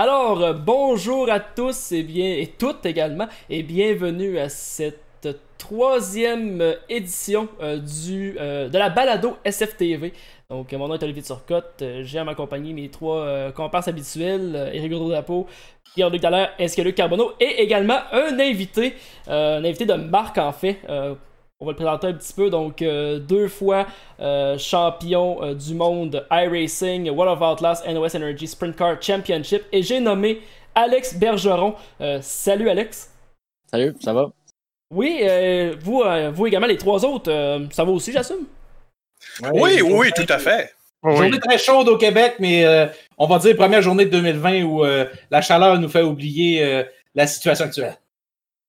Alors, euh, bonjour à tous et, bien, et toutes également, et bienvenue à cette troisième euh, édition euh, du, de la balado SFTV. Donc, mon nom est Olivier Turcotte, j'ai à m'accompagner mes trois comparses habituels, Eric Godreau Pierre-Luc Dallaire ainsi que Luc Carbonneau, et également un invité, un invité de marque en fait, on va le présenter un petit peu. Donc, euh, deux fois euh, champion euh, du monde iRacing, World of Outlast, NOS Energy Sprint Car Championship. Et j'ai nommé Alex Bergeron. salut Alex. Salut, ça va? Oui, vous, vous également, les trois autres, ça va aussi, j'assume? Oui, oui, oui, tout à fait. Journée très chaude au Québec, mais on va dire première journée de 2020 où la chaleur nous fait oublier la situation actuelle.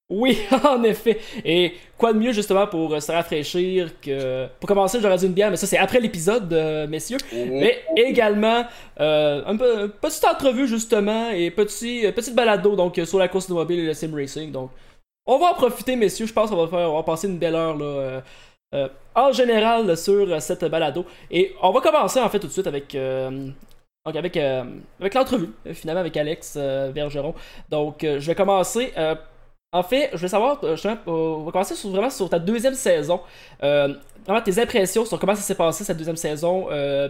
Oui, en effet. Et quoi de mieux justement pour euh, se rafraîchir que pour commencer, j'aurais dit une bière, mais ça c'est après l'épisode, euh, messieurs. Mais également euh, un peu petite entrevue justement et petit petite balado donc sur la course automobile et le sim racing. Donc on va en profiter, messieurs. Je pense qu'on va faire, on va passer une belle heure là. en général sur cette balado. Et on va commencer en fait tout de suite avec donc avec, avec l'entrevue, finalement avec Alex Bergeron. Donc je vais commencer en fait, je veux savoir, euh, on va commencer vraiment sur ta deuxième saison. Euh, vraiment tes impressions sur comment ça s'est passé cette deuxième saison. Euh,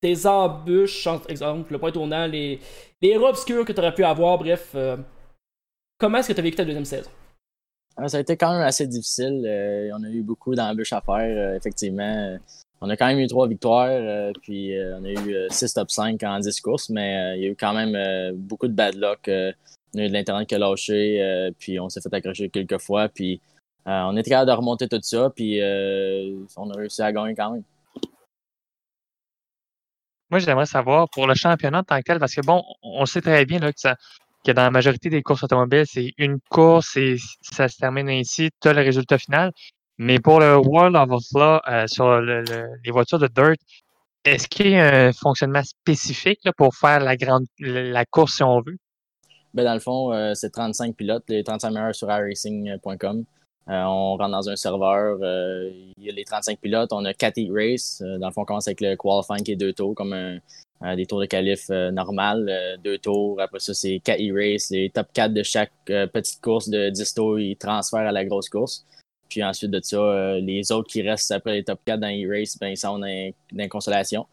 tes embûches, exemple, le point tournant, les, les héros obscurs que tu aurais pu avoir, bref. comment est-ce que tu as vécu ta deuxième saison? Ça a été quand même assez difficile. on a eu beaucoup d'embûches à faire, effectivement. On a quand même eu trois victoires, puis on a eu six top 5 en 10 courses, mais il y a eu quand même beaucoup de bad luck on a eu de l'Internet qui a lâché, euh, puis on s'est fait accrocher quelques fois, puis euh, on était capable de remonter tout ça, puis euh, on a réussi à gagner quand même. Moi, j'aimerais savoir pour le championnat en tant que tel, parce que bon, on sait très bien là, que, ça, que dans la majorité des courses automobiles, c'est une course et ça se termine ainsi, tu as le résultat final. Mais pour le World of Law sur les voitures de Dirt, est-ce qu'il y a un fonctionnement spécifique pour faire la grande la course si on veut? Ben, dans le fond, euh, c'est 35 pilotes, les 35 meilleurs sur iRacing.com. Euh, on rentre dans un serveur, euh, il y a les 35 pilotes, on a 4 heat race. dans le fond, on commence avec le qualifying qui est deux tours, comme des tours de qualif normal, deux tours. Après ça, c'est 4 heat race. Les top 4 de chaque petite course de 10 tours, ils transfèrent à la grosse course. Puis ensuite de ça, les autres qui restent après les top 4 dans e race, ben, ils sont dans, dans consolation.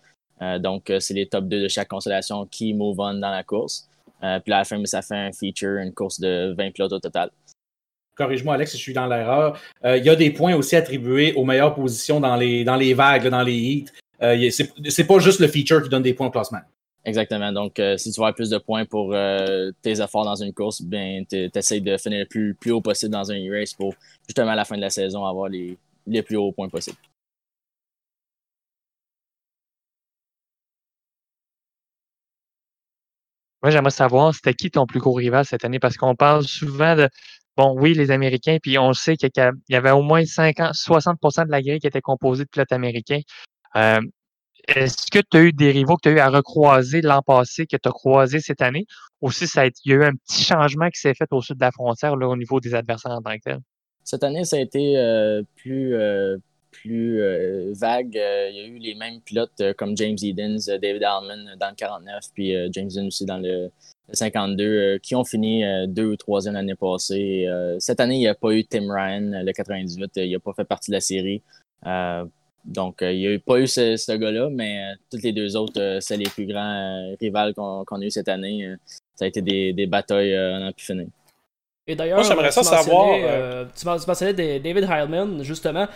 donc, c'est les top 2 de chaque consolation qui move on dans la course. Euh, puis à la fin, ça fait un feature, une course de 20 pilotes au total. Corrige-moi, Alex, si je suis dans l'erreur. Euh, il y a des points aussi attribués aux meilleures positions dans les, dans les vagues, dans les heats. Euh, c'est pas juste le feature qui donne des points au classement. Exactement. Donc, si tu veux avoir plus de points pour tes efforts dans une course, ben, tu essaies de finir le plus, plus haut possible dans un e-race pour justement à la fin de la saison avoir les, les plus hauts points possibles. Moi, j'aimerais savoir, c'était qui ton plus gros rival cette année? Parce qu'on parle souvent de, bon, oui, les Américains, puis on sait qu'il y avait au moins 50, 60% de la grille qui était composée de pilotes américains. Euh, est-ce que tu as eu des rivaux que tu as eu à recroiser l'an passé, que tu as croisé cette année? Ou si ça a il y a eu un petit changement qui s'est fait au sud de la frontière là, au niveau des adversaires en tant que tel? Cette année, ça a été euh, plus, euh, plus euh, vague. Euh, il y a eu les mêmes pilotes euh, comme James Edens, David Allman dans le 49, puis James Edens aussi dans le, 52, qui ont fini deux ou troisième l'année passée. cette année, il n'y a pas eu Tim Ryan, le 98, il n'a pas fait partie de la série. donc, il n'y a pas eu ce, gars-là, mais tous les deux autres, c'est les plus grands rivales qu'on a eu cette année. ça a été des, batailles à n'en plus finir. Et d'ailleurs, j'aimerais ça savoir. tu mentionnais David Heilman, justement.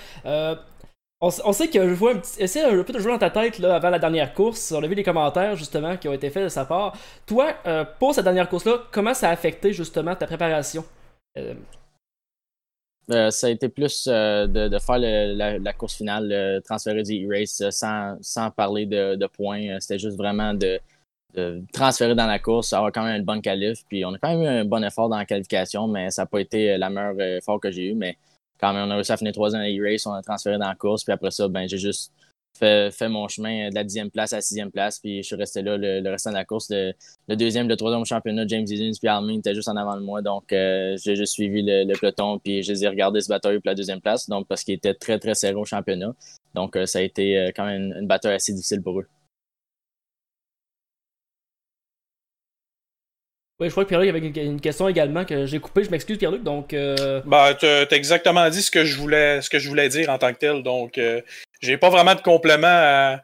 On, sait que je vois un petit. Essaye un peu de jouer dans ta tête là, avant la dernière course. On a vu les commentaires justement qui ont été faits de sa part. Toi, euh, pour cette dernière course-là, comment ça a affecté justement ta préparation? Euh, euh, Ça a été plus de, faire la, course finale, transférer du e-race sans, sans, parler de, points. C'était juste vraiment de, transférer dans la course, avoir quand même une bonne qualif. Puis on a quand même eu un bon effort dans la qualification, mais ça n'a pas été la meilleure effort que j'ai eu. Mais quand même, on a réussi à finir troisième à e-race, on a transféré dans la course, puis après ça, ben, j'ai juste fait, mon chemin de la dixième place à la sixième place, puis je suis resté là le, restant de la course. Le, deuxième, le troisième championnat, James Higgins puis Armin étaient juste en avant de moi, donc euh, j'ai juste suivi le, peloton, puis je les ai regardés se battre pour la deuxième place, donc parce qu'ils étaient très, très serrés au championnat. Donc euh, ça a été euh, quand même une, une bataille assez difficile pour eux. Oui, je crois que Pierre-Luc avait une, question également que j'ai coupée. Je m'excuse, Pierre-Luc. Donc, euh... bah, tu as exactement dit ce que je voulais, ce que je voulais dire en tant que tel. Donc, euh, j'ai pas vraiment de complément à,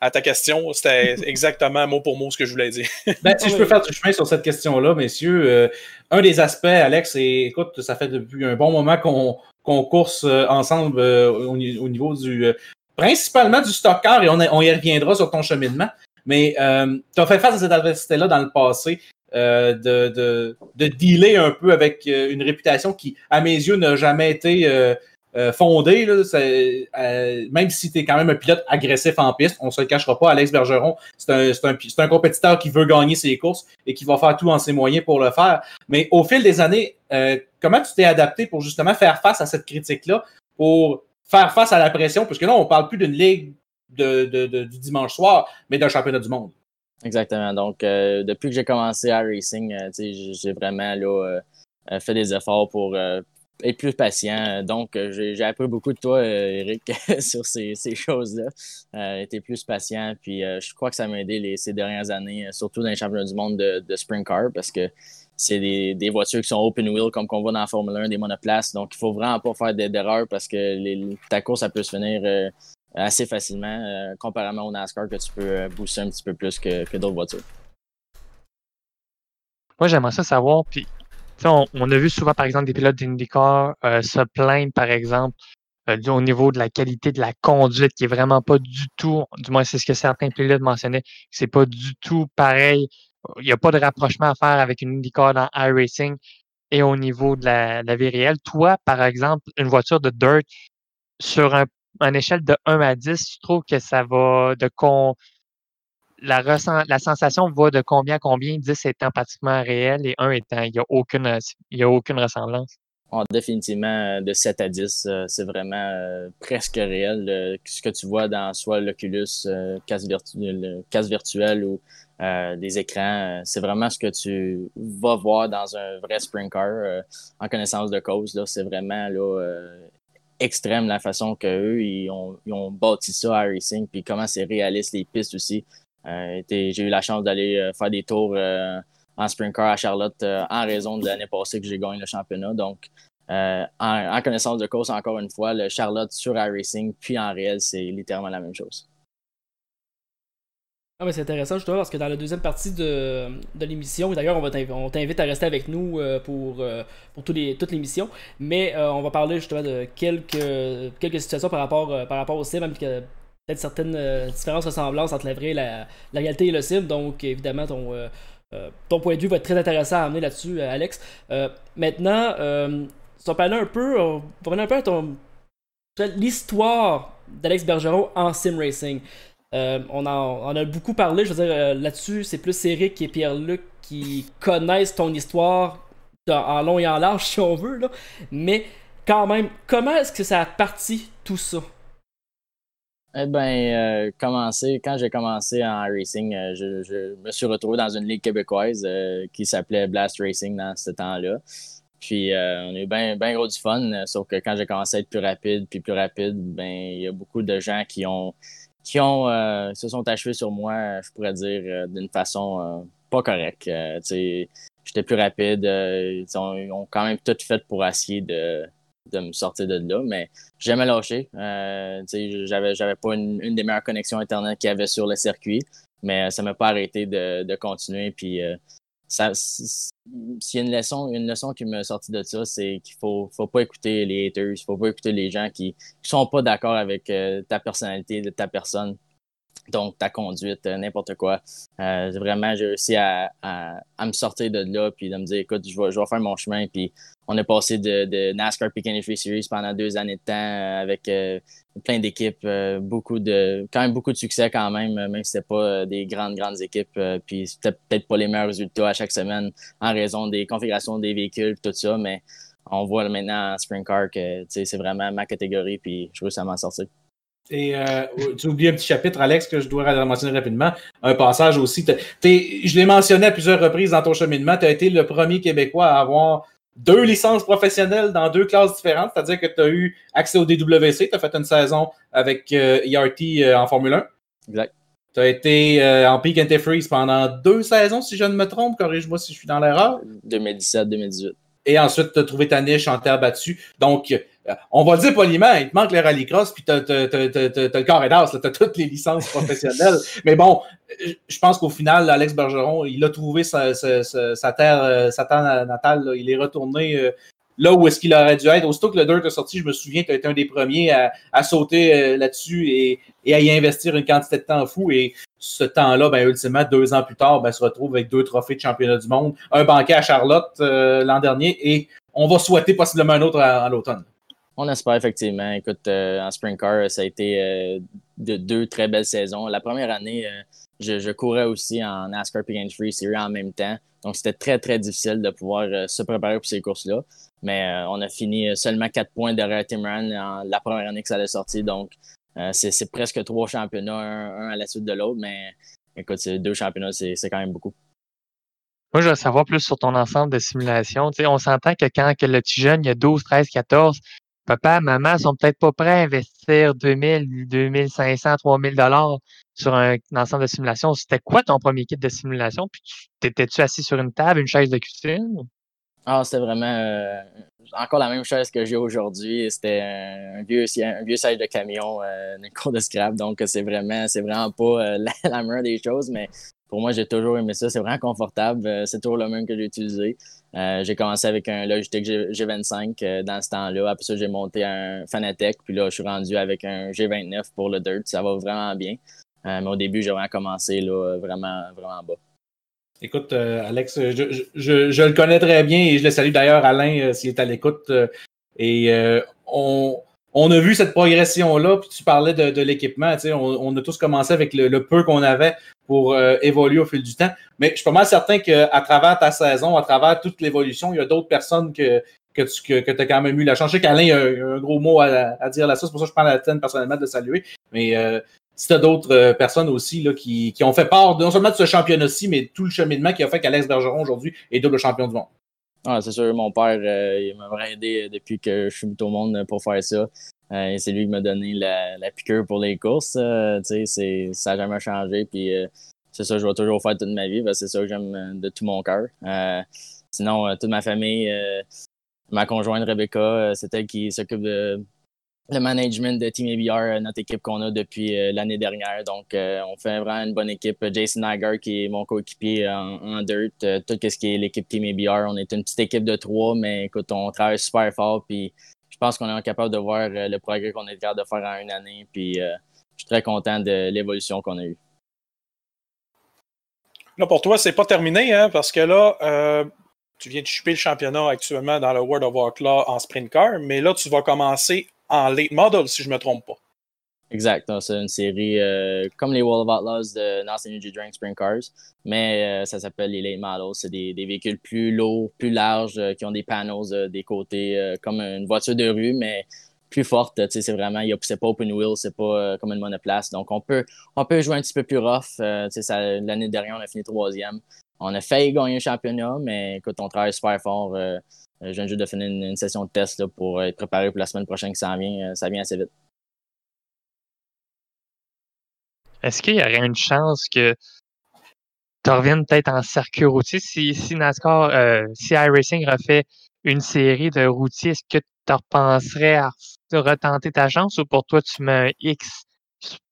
à ta question. C'était exactement mot pour mot ce que je voulais dire. ben, si je peux faire du chemin sur cette question-là, messieurs, euh, un des aspects, Alex, et écoute, ça fait depuis un bon moment qu'on course euh, ensemble au, niveau du. principalement du stock car, et on, on, y reviendra sur ton cheminement. Mais tu as fait face à cette adversité-là dans le passé. Euh, de, de, de, dealer un peu avec euh, une réputation qui, à mes yeux, n'a jamais été euh, fondée. Là, même si tu es quand même un pilote agressif en piste, on ne se le cachera pas, Alex Bergeron, c'est un, un, un, compétiteur qui veut gagner ses courses et qui va faire tout en ses moyens pour le faire. Mais au fil des années, comment tu t'es adapté pour justement faire face à cette critique-là, pour faire face à la pression, parce que là, on ne parle plus d'une ligue de, de, du dimanche soir, mais d'un championnat du monde. Exactement. Donc, euh, depuis que j'ai commencé à racing, euh, j'ai vraiment là, euh, fait des efforts pour être plus patient. Donc, j'ai appris beaucoup de toi, Eric, sur ces, choses-là. été plus patient. Puis, je crois que ça m'a aidé ces dernières années, surtout dans les championnats du monde de, de sprint car, parce que c'est des, des, voitures qui sont open wheel, comme qu'on voit dans la Formule 1, des monoplaces. Donc, il faut vraiment pas faire d'erreurs parce que les, ta course, ça peut se finir assez facilement, euh, comparément au NASCAR que tu peux euh, booster un petit peu plus que, que d'autres voitures. Moi, j'aimerais ça savoir, puis on, on, a vu souvent, par exemple, des pilotes d'IndyCar euh, se plaindre, par exemple, au niveau de la qualité de la conduite, qui est vraiment pas du tout, du moins c'est ce que certains pilotes mentionnaient, c'est pas du tout pareil. Il n'y a pas de rapprochement à faire avec une IndyCar dans iRacing et au niveau de la, la vie réelle. Toi, par exemple, une voiture de dirt sur un en échelle de 1 à 10, tu trouves que ça va de con... la, la sensation va de combien à combien, 10 étant pratiquement réel et 1 étant, il n'y a, aucune, a aucune ressemblance? Oh, définitivement, de 7 à 10, euh, c'est vraiment euh, presque réel. ce que tu vois dans soit l'Oculus, euh, casse, virtuel ou des écrans, c'est vraiment ce que tu vas voir dans un vrai sprint car en connaissance de cause. C'est vraiment là, extrême la façon qu'eux, ils ont, bâti ça à Racing, puis comment c'est réaliste, les pistes aussi. Euh, j'ai eu la chance d'aller euh, faire des tours euh, en sprint car à Charlotte en raison de l'année passée que j'ai gagné le championnat. Donc, en, connaissance de course, encore une fois, le Charlotte sur Racing, puis en réel, c'est littéralement la même chose. Ah, c'est intéressant justement parce que dans la deuxième partie de, de l'émission, d'ailleurs on t'invite à rester avec nous euh, pour, euh, pour les, toute l'émission, mais euh, on va parler justement de quelques, quelques situations par rapport, par rapport au sim, même a peut-être certaines différences, ressemblances entre la vraie, la, la réalité et le sim, donc évidemment ton, ton point de vue va être très intéressant à amener là-dessus, Alex. maintenant, si on parlait un peu, on va un peu à l'histoire d'Alex Bergeron en sim racing. Euh, on, en, a beaucoup parlé, je veux dire, euh, là-dessus, c'est plus Eric et Pierre-Luc qui connaissent ton histoire en long et en large, si on veut, là. Mais quand même, comment est-ce que ça a parti tout ça? Eh bien, euh, quand j'ai commencé en racing, je, me suis retrouvé dans une ligue québécoise qui s'appelait Blast Racing dans ce temps-là. Puis on a eu bien gros du fun, sauf que quand j'ai commencé à être plus rapide, puis plus rapide, ben il y a beaucoup de gens qui ont qui ont euh, se sont achevés sur moi, je pourrais dire, euh, d'une façon euh, pas correcte. J'étais plus rapide. ils, ont, quand même tout fait pour essayer de, de me sortir de là, mais j'ai jamais lâché. j'avais, j'avais pas une, une, des meilleures connexions Internet qu'il y avait sur le circuit, mais ça m'a pas arrêté de, de continuer. Puis s'il y une leçon, une leçon qui m'a sorti de ça, c'est qu'il faut, faut pas écouter les haters, il faut pas écouter les gens qui, qui sont pas d'accord avec euh, ta personnalité, de ta personne. Donc, ta conduite, euh, n'importe quoi. Euh, vraiment, j'ai réussi à, à, me sortir de là, puis de me dire, écoute, je vais, je vais faire mon chemin, puis on est passé de, de NASCAR Peak Free Series pendant deux années de temps euh, avec plein d'équipes, beaucoup de, quand même beaucoup de succès quand même, même si c'était pas des grandes, grandes équipes. puis c'était peut-être pas les meilleurs résultats à chaque semaine en raison des configurations des véhicules, tout ça, mais on voit maintenant en Sprint Car que c'est vraiment ma catégorie, puis je veux ça m'en sortir. Et tu oublies un petit chapitre, Alex, que je dois mentionner rapidement. Un passage aussi. je l'ai mentionné à plusieurs reprises dans ton cheminement. Tu as été le premier Québécois à avoir deux licences professionnelles dans deux classes différentes, c'est-à-dire que tu as eu accès au DWC, tu as fait une saison avec ERT euh, e euh, en Formule 1. Exact. Tu as été euh, en peak antifreeze pendant deux saisons, si je ne me trompe. Corrige-moi si je suis dans l'erreur. 2017-2018. Et ensuite, tu as trouvé ta niche en terre battue. Donc, euh, on va le dire poliment, il te manque le rallycross, puis tu as, le corps et d'as, tu as toutes les licences professionnelles. Mais bon, je pense qu'au final, Alex Bergeron, il a trouvé sa, terre, euh, sa terre natale. Il est retourné euh, là où est-ce qu'il aurait dû être. Aussitôt que le Dirt est sorti, je me souviens que tu as été un des premiers à, sauter là-dessus et, à y investir une quantité de temps fou. Et ce temps-là, ben, ultimement, deux ans plus tard, ben, se retrouve avec deux trophées de championnat du monde, un banquet à Charlotte l'an dernier et on va souhaiter possiblement un autre à l'automne. On espère effectivement. Écoute, euh, en sprint car, ça a été euh, de deux très belles saisons. La première année, euh, je, courais aussi en NASCAR Pig Free Series en même temps. Donc, c'était très, très difficile de pouvoir se préparer pour ces courses-là. Mais on a fini seulement quatre points derrière Tim Ryan la première année que ça allait sortir. Donc, c'est presque trois championnats, un, à la suite de l'autre. Mais écoute, deux championnats, c'est quand même beaucoup. Moi, je veux savoir plus sur ton ensemble de simulations. on s'entend que quand que le petit jeune, il y a 12, 13, 14, papa, maman sont peut-être pas prêts à investir 2000, 2500, 3000 dollars sur un, ensemble de simulation. C'était quoi ton premier kit de simulation? Puis t'étais-tu assis sur une table, une chaise de cuisine? Ah, c'était vraiment euh, encore la même chaise que j'ai aujourd'hui. C'était un, vieux, un vieux siège de camion, euh, un cours de scrap. Donc, c'est vraiment, c'est vraiment pas euh, la, la, meilleure des choses, mais pour moi, j'ai toujours aimé ça. C'est vraiment confortable. Euh, c'est toujours le même que j'ai utilisé. Euh, j'ai commencé avec un Logitech G 25 euh, dans ce temps-là. Après ça, j'ai monté un Fanatec. Puis là, je suis rendu avec un G29 pour le Dirt. Ça va vraiment bien. mais au début, j'ai vraiment commencé là, vraiment, vraiment bas. Écoute, Alex, je, je, le connais très bien et je le salue d'ailleurs, Alain, s'il est à l'écoute. et on, on a vu cette progression-là, puis tu parlais de, l'équipement. On, a tous commencé avec le, peu qu'on avait pour euh, évoluer au fil du temps. Mais je suis pas mal certain qu'à travers ta saison, à travers toute l'évolution, il y a d'autres personnes que, que tu que, as quand même eu la chance. Je sais qu'Alain a, un gros mot à, dire là-dessus, c'est pour ça que je prends la tienne personnellement de saluer. Mais euh, si tu as d'autres euh, personnes aussi là, qui, qui, ont fait part non seulement de ce championnat-ci, mais tout le cheminement qui a fait qu'Alex Bergeron aujourd'hui est double champion du monde. Ah, c'est sûr, mon père, il m'a aidé depuis que je suis au monde pour faire ça. Euh, c'est lui qui m'a donné la, la, piqûre pour les courses. Euh, c'est, ça n'a jamais changé. Puis euh, c'est ça que je vais toujours faire toute ma vie. c'est ça que j'aime de tout mon cœur. sinon, toute ma famille, ma conjointe Rebecca, c'est elle qui s'occupe de le management de Team ABR, notre équipe qu'on a depuis l'année dernière. Donc, on fait vraiment une bonne équipe. Jason Niger, qui est mon coéquipier en, dirt, tout ce qui est l'équipe Team ABR. On est une petite équipe de trois, mais écoute, on travaille super fort. Puis, je pense qu'on est capable de voir euh, le progrès qu'on est capable de faire en une année. Puis euh, je suis très content de l'évolution qu'on a eue. Là, pour toi, c'est pas terminé, hein, parce que là, euh, tu viens de choper le championnat actuellement dans le World of Warcraft en sprint car, mais là, tu vas commencer en late model, si je ne me trompe pas. Exact. C'est une série euh, comme les World of Outlaws de Nasty Energy Drink Sprint Cars, mais euh, ça s'appelle les Late Models. C'est des, véhicules plus lourds, plus larges, euh, qui ont des panels des côtés, comme une voiture de rue, mais plus forte. C'est vraiment, c'est pas open wheel, c'est pas comme une monoplace. Donc, on peut, on peut jouer un petit peu plus rough. L'année dernière, on a fini troisième. On a failli gagner un championnat, mais écoute, on travaille super fort. Je viens juste de finir une, session de test pour être préparé pour la semaine prochaine qui s'en vient. ça vient assez vite. Est-ce qu'il y aurait une chance que tu reviennes peut-être en circuit routier? Si, NASCAR, euh, si iRacing refait une série de routiers, est-ce que tu repenserais à retenter ta chance ou pour toi tu mets un X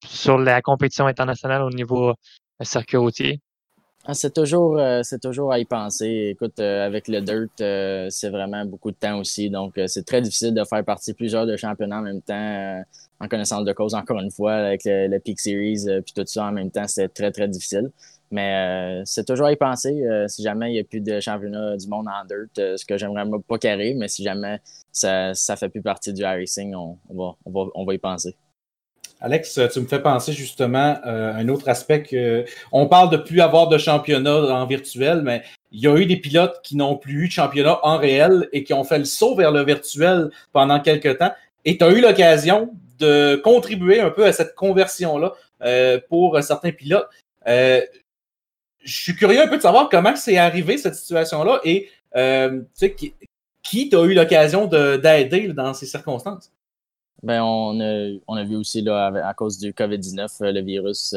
sur la compétition internationale au niveau euh, circuit routier? Ah, c'est toujours, euh, c'est toujours à y penser. Écoute, avec le dirt, c'est vraiment beaucoup de temps aussi. Donc, c'est très difficile de faire partie plusieurs de championnats en même temps en connaissance de cause, encore une fois, avec le, Peak Series euh, puis tout ça en même temps, c'est très, très difficile. Mais euh, c'est toujours à y penser. Euh, si jamais il n'y a plus de championnat du monde en dirt, ce que j'aimerais pas carré, mais si jamais ça ne fait plus partie du racing, on, va, on, va, y penser. Alex, tu me fais penser justement à un autre aspect que on parle de plus avoir de championnat en virtuel, mais il y a eu des pilotes qui n'ont plus eu de championnat en réel et qui ont fait le saut vers le virtuel pendant quelques temps. Et tu as eu l'occasion de contribuer un peu à cette conversion-là euh, pour certains pilotes. Euh, je suis curieux un peu de savoir comment c'est arrivé cette situation-là et euh, qui, qui t'a eu l'occasion d'aider dans ces circonstances? Ben, on, a, on a vu aussi, là, à cause du COVID-19, le virus,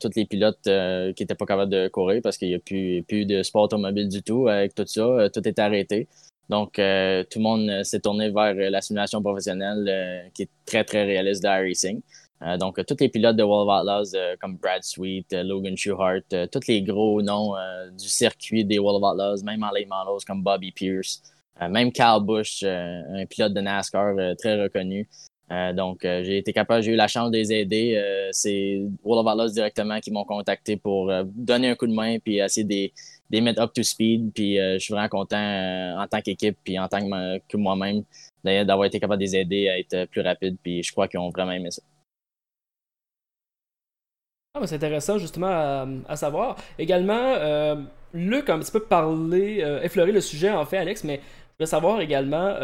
tous les pilotes qui n'étaient pas capables de courir parce qu'il n'y a plus, plus de sport automobile du tout. Avec tout ça, tout est arrêté. Donc, euh, tout le monde euh, s'est tourné vers euh, la simulation professionnelle qui est très, très réaliste de racing. donc, tous les pilotes de World of Outlaws, comme Brad Sweet, Logan Schuhart, tous les gros noms du circuit des World of Outlaws, même en late models comme Bobby Pierce, même Kyle Busch, un pilote de NASCAR très reconnu. Donc, j'ai été capable, j'ai eu la chance de les aider. c'est World of Outlaws directement qui m'ont contacté pour donner un coup de main puis essayer de les mettre up to speed. Puis euh, je suis vraiment content euh, en tant qu'équipe puis en tant que, moi-même d'avoir été capable de les aider à être plus rapides. Puis je crois qu'ils ont vraiment aimé ça. Ah, c'est intéressant justement à, savoir. Également, euh, Luc a un petit peu parlé, euh, effleuré le sujet en fait, Alex, mais je veux savoir également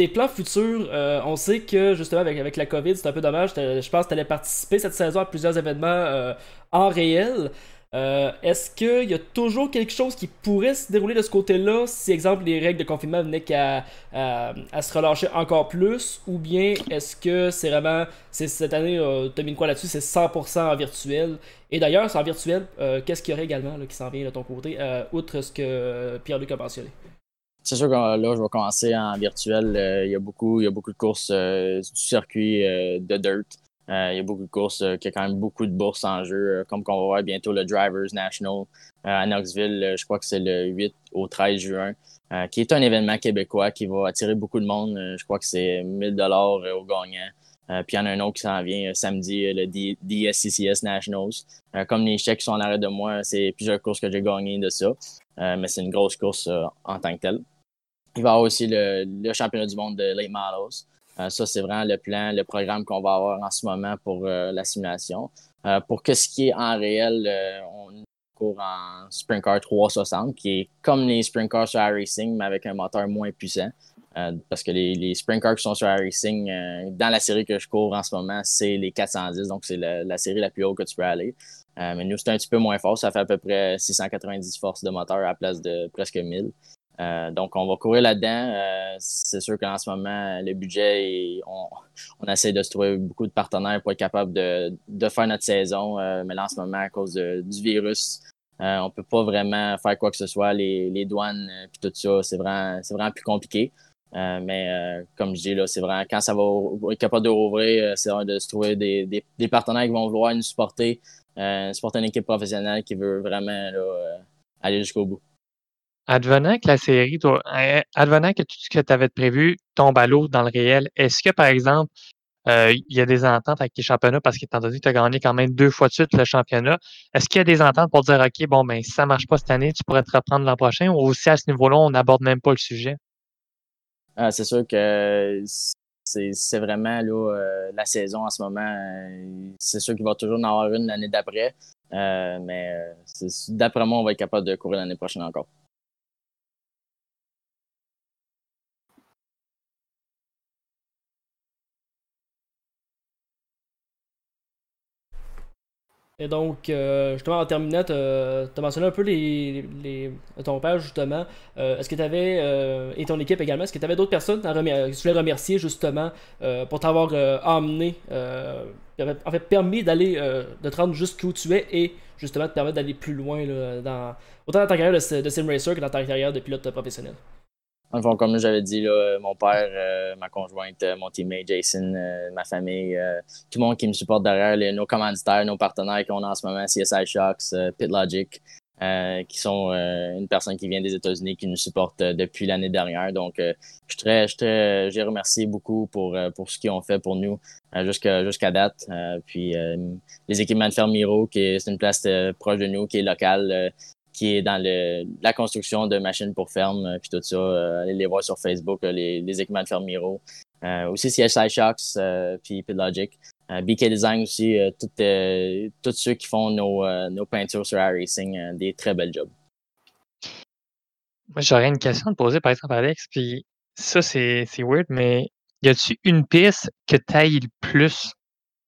tes plans futurs. on sait que justement avec, la COVID, c'est un peu dommage. Je pense que tu allais participer cette saison à plusieurs événements en réel. Euh, est-ce qu'il y a toujours quelque chose qui pourrait se dérouler de ce côté-là si, exemple, les règles de confinement venaient qu'à à, se relâcher encore plus? Ou bien est-ce que c'est vraiment. cette année, euh, tu as mis quoi là-dessus C'est 100% en virtuel? Et d'ailleurs, c'est en virtuel. Euh, qu'est-ce qu'il y aurait également qui s'en vient de ton côté, outre ce que Pierre-Luc a mentionné? C'est sûr que là, je vais commencer en virtuel. Il y, a beaucoup, il y a beaucoup de courses du circuit de dirt. Euh, il y a beaucoup de courses, euh, qui a quand même beaucoup de bourses en jeu, euh, comme qu'on va voir bientôt le Drivers National à Knoxville, je crois que c'est le 8 au 13 juin, qui est un événement québécois qui va attirer beaucoup de monde. je crois que c'est 1000 dollars au gagnant. puis il y en a un autre qui s'en vient samedi, le DSCCS Nationals. comme les chèques sont en arrêt de moi, c'est plusieurs courses que j'ai gagnées de ça. mais c'est une grosse course en tant que telle. Il va y avoir aussi le, championnat du monde de Late Models. Euh, ça, c'est vraiment le plan, le programme qu'on va avoir en ce moment pour euh, la simulation. Euh, pour ce qui est en réel, on court en Sprint Car 360, qui est comme les Sprint Cars sur Racing, mais avec un moteur moins puissant. parce que les, les Cars qui sont sur Racing, dans la série que je cours en ce moment, c'est les 410, donc c'est la, la, série la plus haute que tu peux aller. mais nous, c'est un petit peu moins fort, ça fait à peu près 690 forces de moteur à la place de presque 1000. Euh, donc, on va courir là-dedans. Euh, c'est sûr qu'en ce moment, le budget, on, on, essaie de se trouver beaucoup de partenaires pour être capable de, de faire notre saison. Euh, mais là, en ce moment, à cause du virus, on peut pas vraiment faire quoi que ce soit. Les, les douanes et tout ça, c'est vraiment, vraiment plus compliqué. mais comme je dis, là, c'est vraiment quand ça va être capable de rouvrir, c'est de se trouver des, des, des, partenaires qui vont vouloir nous supporter, supporter une équipe professionnelle qui veut vraiment aller jusqu'au bout. Advenant que la série, eh, advenant que tout ce que tu avais prévu tombe à l'eau dans le réel, est-ce que, par exemple, euh, il y a des ententes avec les championnats parce qu'étant donné que tu as gagné quand même deux fois de suite le championnat, est-ce qu'il y a des ententes pour dire, OK, bon, ben, si ça marche pas cette année, tu pourrais te reprendre l'an prochain ou aussi à ce niveau-là, on n'aborde même pas le sujet? Ah, c'est sûr que c'est vraiment euh, la saison en ce moment. Euh, c'est sûr qu'il va toujours en avoir une l'année d'après. mais d'après moi, on va être capable de courir l'année prochaine encore. Et donc, euh, justement, en terminant, tu as mentionné un peu les, les ton père, justement. Euh, est-ce que tu avais, euh, et ton équipe également, est-ce que tu avais d'autres personnes que tu voulais remercier, justement, pour t'avoir emmené, en fait, permis d'aller, de te rendre jusqu'où tu es et, justement, te permettre d'aller plus loin, dans, autant dans ta carrière de, de sim racer que dans ta carrière de pilote professionnel? Enfin, comme j'avais dit, là, mon père, euh, ma conjointe, euh, mon teammate Jason, euh, ma famille, tout le monde qui me supporte derrière, les, nos commanditaires, nos partenaires qu'on a en ce moment, CSI Shocks, PitLogic, qui sont une personne qui vient des États-Unis, qui nous supporte depuis l'année dernière. Donc, je très, je très, j'ai remercié beaucoup pour, pour ce qu'ils ont fait pour nous jusqu'à jusqu'à date. puis, les équipements de Fermiro, qui est, une place proche de nous, qui est locale qui est dans le, la construction de machines pour ferme, euh, puis tout ça. Euh, allez les voir sur Facebook, euh, les, les équipements de Fermiro. Euh, aussi CSI Shocks, puis Pitlogic. BK Design aussi, tous ceux qui font nos, nos peintures sur iRacing, des très belles jobs. Moi, j'aurais une question à poser, par exemple, Alex, puis ça, c'est weird, mais y a-tu une piste que taille le plus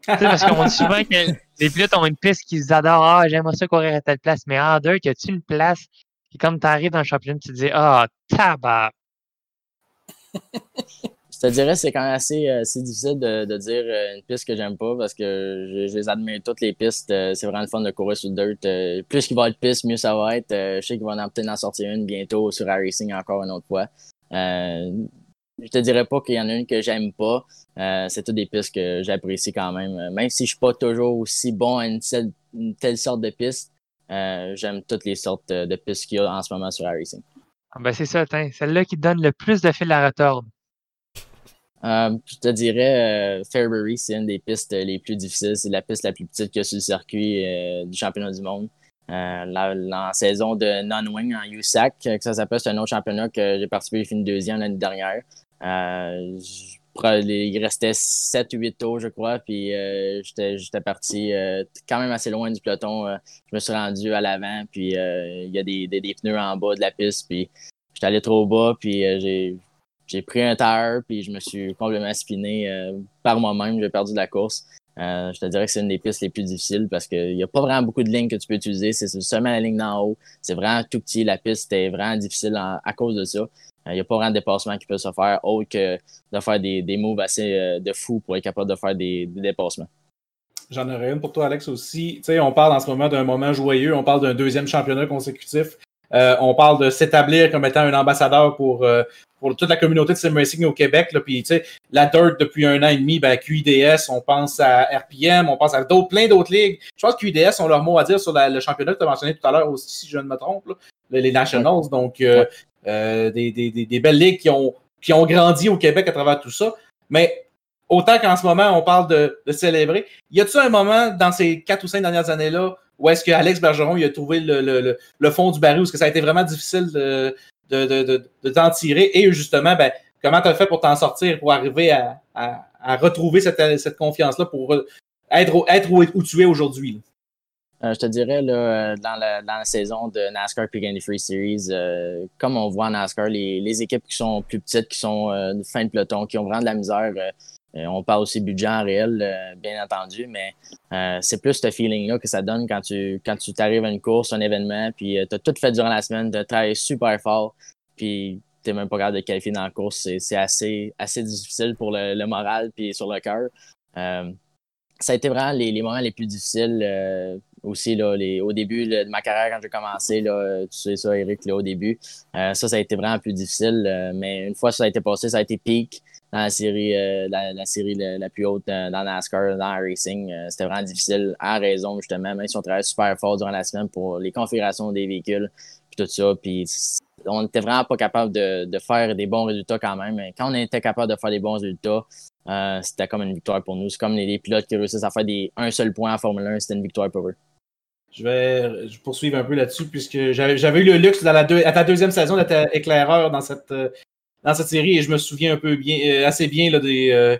parce qu'on dit souvent que les pilotes ont une piste qu'ils adorent. Ah, j'aimerais ça courir à telle place. Mais en deux, y a-tu une place qui, comme tu arrives dans le championnat, tu te dis Ah, tabac. te dirais c'est quand même assez, assez difficile de, de, dire une piste que j'aime pas parce que je, je, les admire toutes les pistes. c'est vraiment le fun de courir sur le dirt. plus qu'il va être piste, mieux ça va être. je sais qu'il va en peut-être en sortir une bientôt sur iRacing encore une autre fois. Je te dirais pas qu'il y en a une que j'aime pas. c'est toutes des pistes que j'apprécie quand même. Même si je suis pas toujours aussi bon à une telle sorte de piste, euh, j'aime toutes les sortes de, pistes qu'il y a en ce moment sur iRacing. Ah ben c'est ça, celle-là qui donne le plus de fil à retordre. Euh, je te dirais, euh, Fairbury, c'est une des pistes les plus difficiles. C'est la piste la plus petite qu'il y a sur le circuit du championnat du monde. La, saison de non-wing en USAC, que ça s'appelle, c'est un autre championnat que j'ai participé, j'ai fini deuxième l'année dernière il restait 7 ou 8 tours, je crois, puis euh, j'étais parti euh, quand même assez loin du peloton. Euh, je me suis rendu à l'avant, puis il y a des, des, pneus en bas de la piste, puis j'étais allé trop bas, puis j'ai pris un tire, puis je me suis complètement spiné par moi-même, j'ai perdu de la course. Je te dirais que c'est une des pistes les plus difficiles parce qu'il n'y a pas vraiment beaucoup de lignes que tu peux utiliser. C'est seulement la ligne d'en haut. C'est vraiment tout petit. La piste est vraiment difficile à cause de ça. Il n'y a pas vraiment de dépassement qui peut se faire autre que de faire des, des moves assez euh, de fou pour être capable de faire des, dépassements. J'en aurais une pour toi, Alex, aussi. Tu sais, on parle en ce moment d'un moment joyeux, on parle d'un deuxième championnat consécutif. Euh, on parle de s'établir comme étant un ambassadeur pour, euh, pour toute la communauté de sim racing au Québec. Là. Puis, tu sais, la Dirt, depuis un an et demi, ben, QIDS, on pense à RPM, on pense à d'autres, plein d'autres ligues. Je pense que QIDS ont leur mot à dire sur le championnat que tu as mentionné tout à l'heure aussi, si je ne me trompe, les Nationals. Donc, euh, des, des, des, belles ligues qui ont, qui ont grandi au Québec à travers tout ça. Mais autant qu'en ce moment, on parle de, de célébrer, y a-t-il un moment dans ces quatre ou cinq dernières années-là où est-ce que Alex Bergeron il a trouvé le, le, le, fond du baril, est-ce que ça a été vraiment difficile de, de, de, de t'en tirer? Et justement, ben, comment tu as fait pour t'en sortir, pour arriver à, à, à retrouver cette, cette confiance-là, pour être, être où, tu es aujourd'hui? Euh, je te dirais, là, dans, la, dans la saison de NASCAR Pick Free Series, euh, comme on voit en NASCAR, les, les, équipes qui sont plus petites, qui sont euh, de fin de peloton, qui ont vraiment de la misère, on parle aussi budget en réel, bien entendu, mais c'est plus ce feeling-là que ça donne quand tu quand tu t'arrives à une course, un événement, puis tu as tout fait durant la semaine, tu as travaillé super fort, puis tu n'es même pas capable de qualifier dans la course. C'est assez, assez difficile pour le, le moral puis sur le cœur. ça a été vraiment les, les moments les plus difficiles aussi là, les, au début de ma carrière quand j'ai commencé, là, tu sais ça, Eric, là, au début. Euh, ça, ça a été vraiment plus difficile. Euh, mais une fois que ça a été passé, ça a été peak dans la série, euh, la, série la, plus haute dans NASCAR, dans racing. C'était vraiment difficile à raison, justement, même si on travaillait super fort durant la semaine pour les configurations des véhicules, puis tout ça. Puis on n'était vraiment pas capable de, de, faire des bons résultats quand même. Mais quand on était capable de faire des bons résultats, c'était comme une victoire pour nous. C'est comme les, pilotes qui réussissent à faire des, un seul point en Formule 1, c'était une victoire pour eux. Je vais poursuivre un peu là-dessus, puisque j'avais eu le luxe dans la à ta deuxième saison d'être éclaireur dans cette, euh, dans cette série et je me souviens un peu bien, euh, assez bien là, des, euh,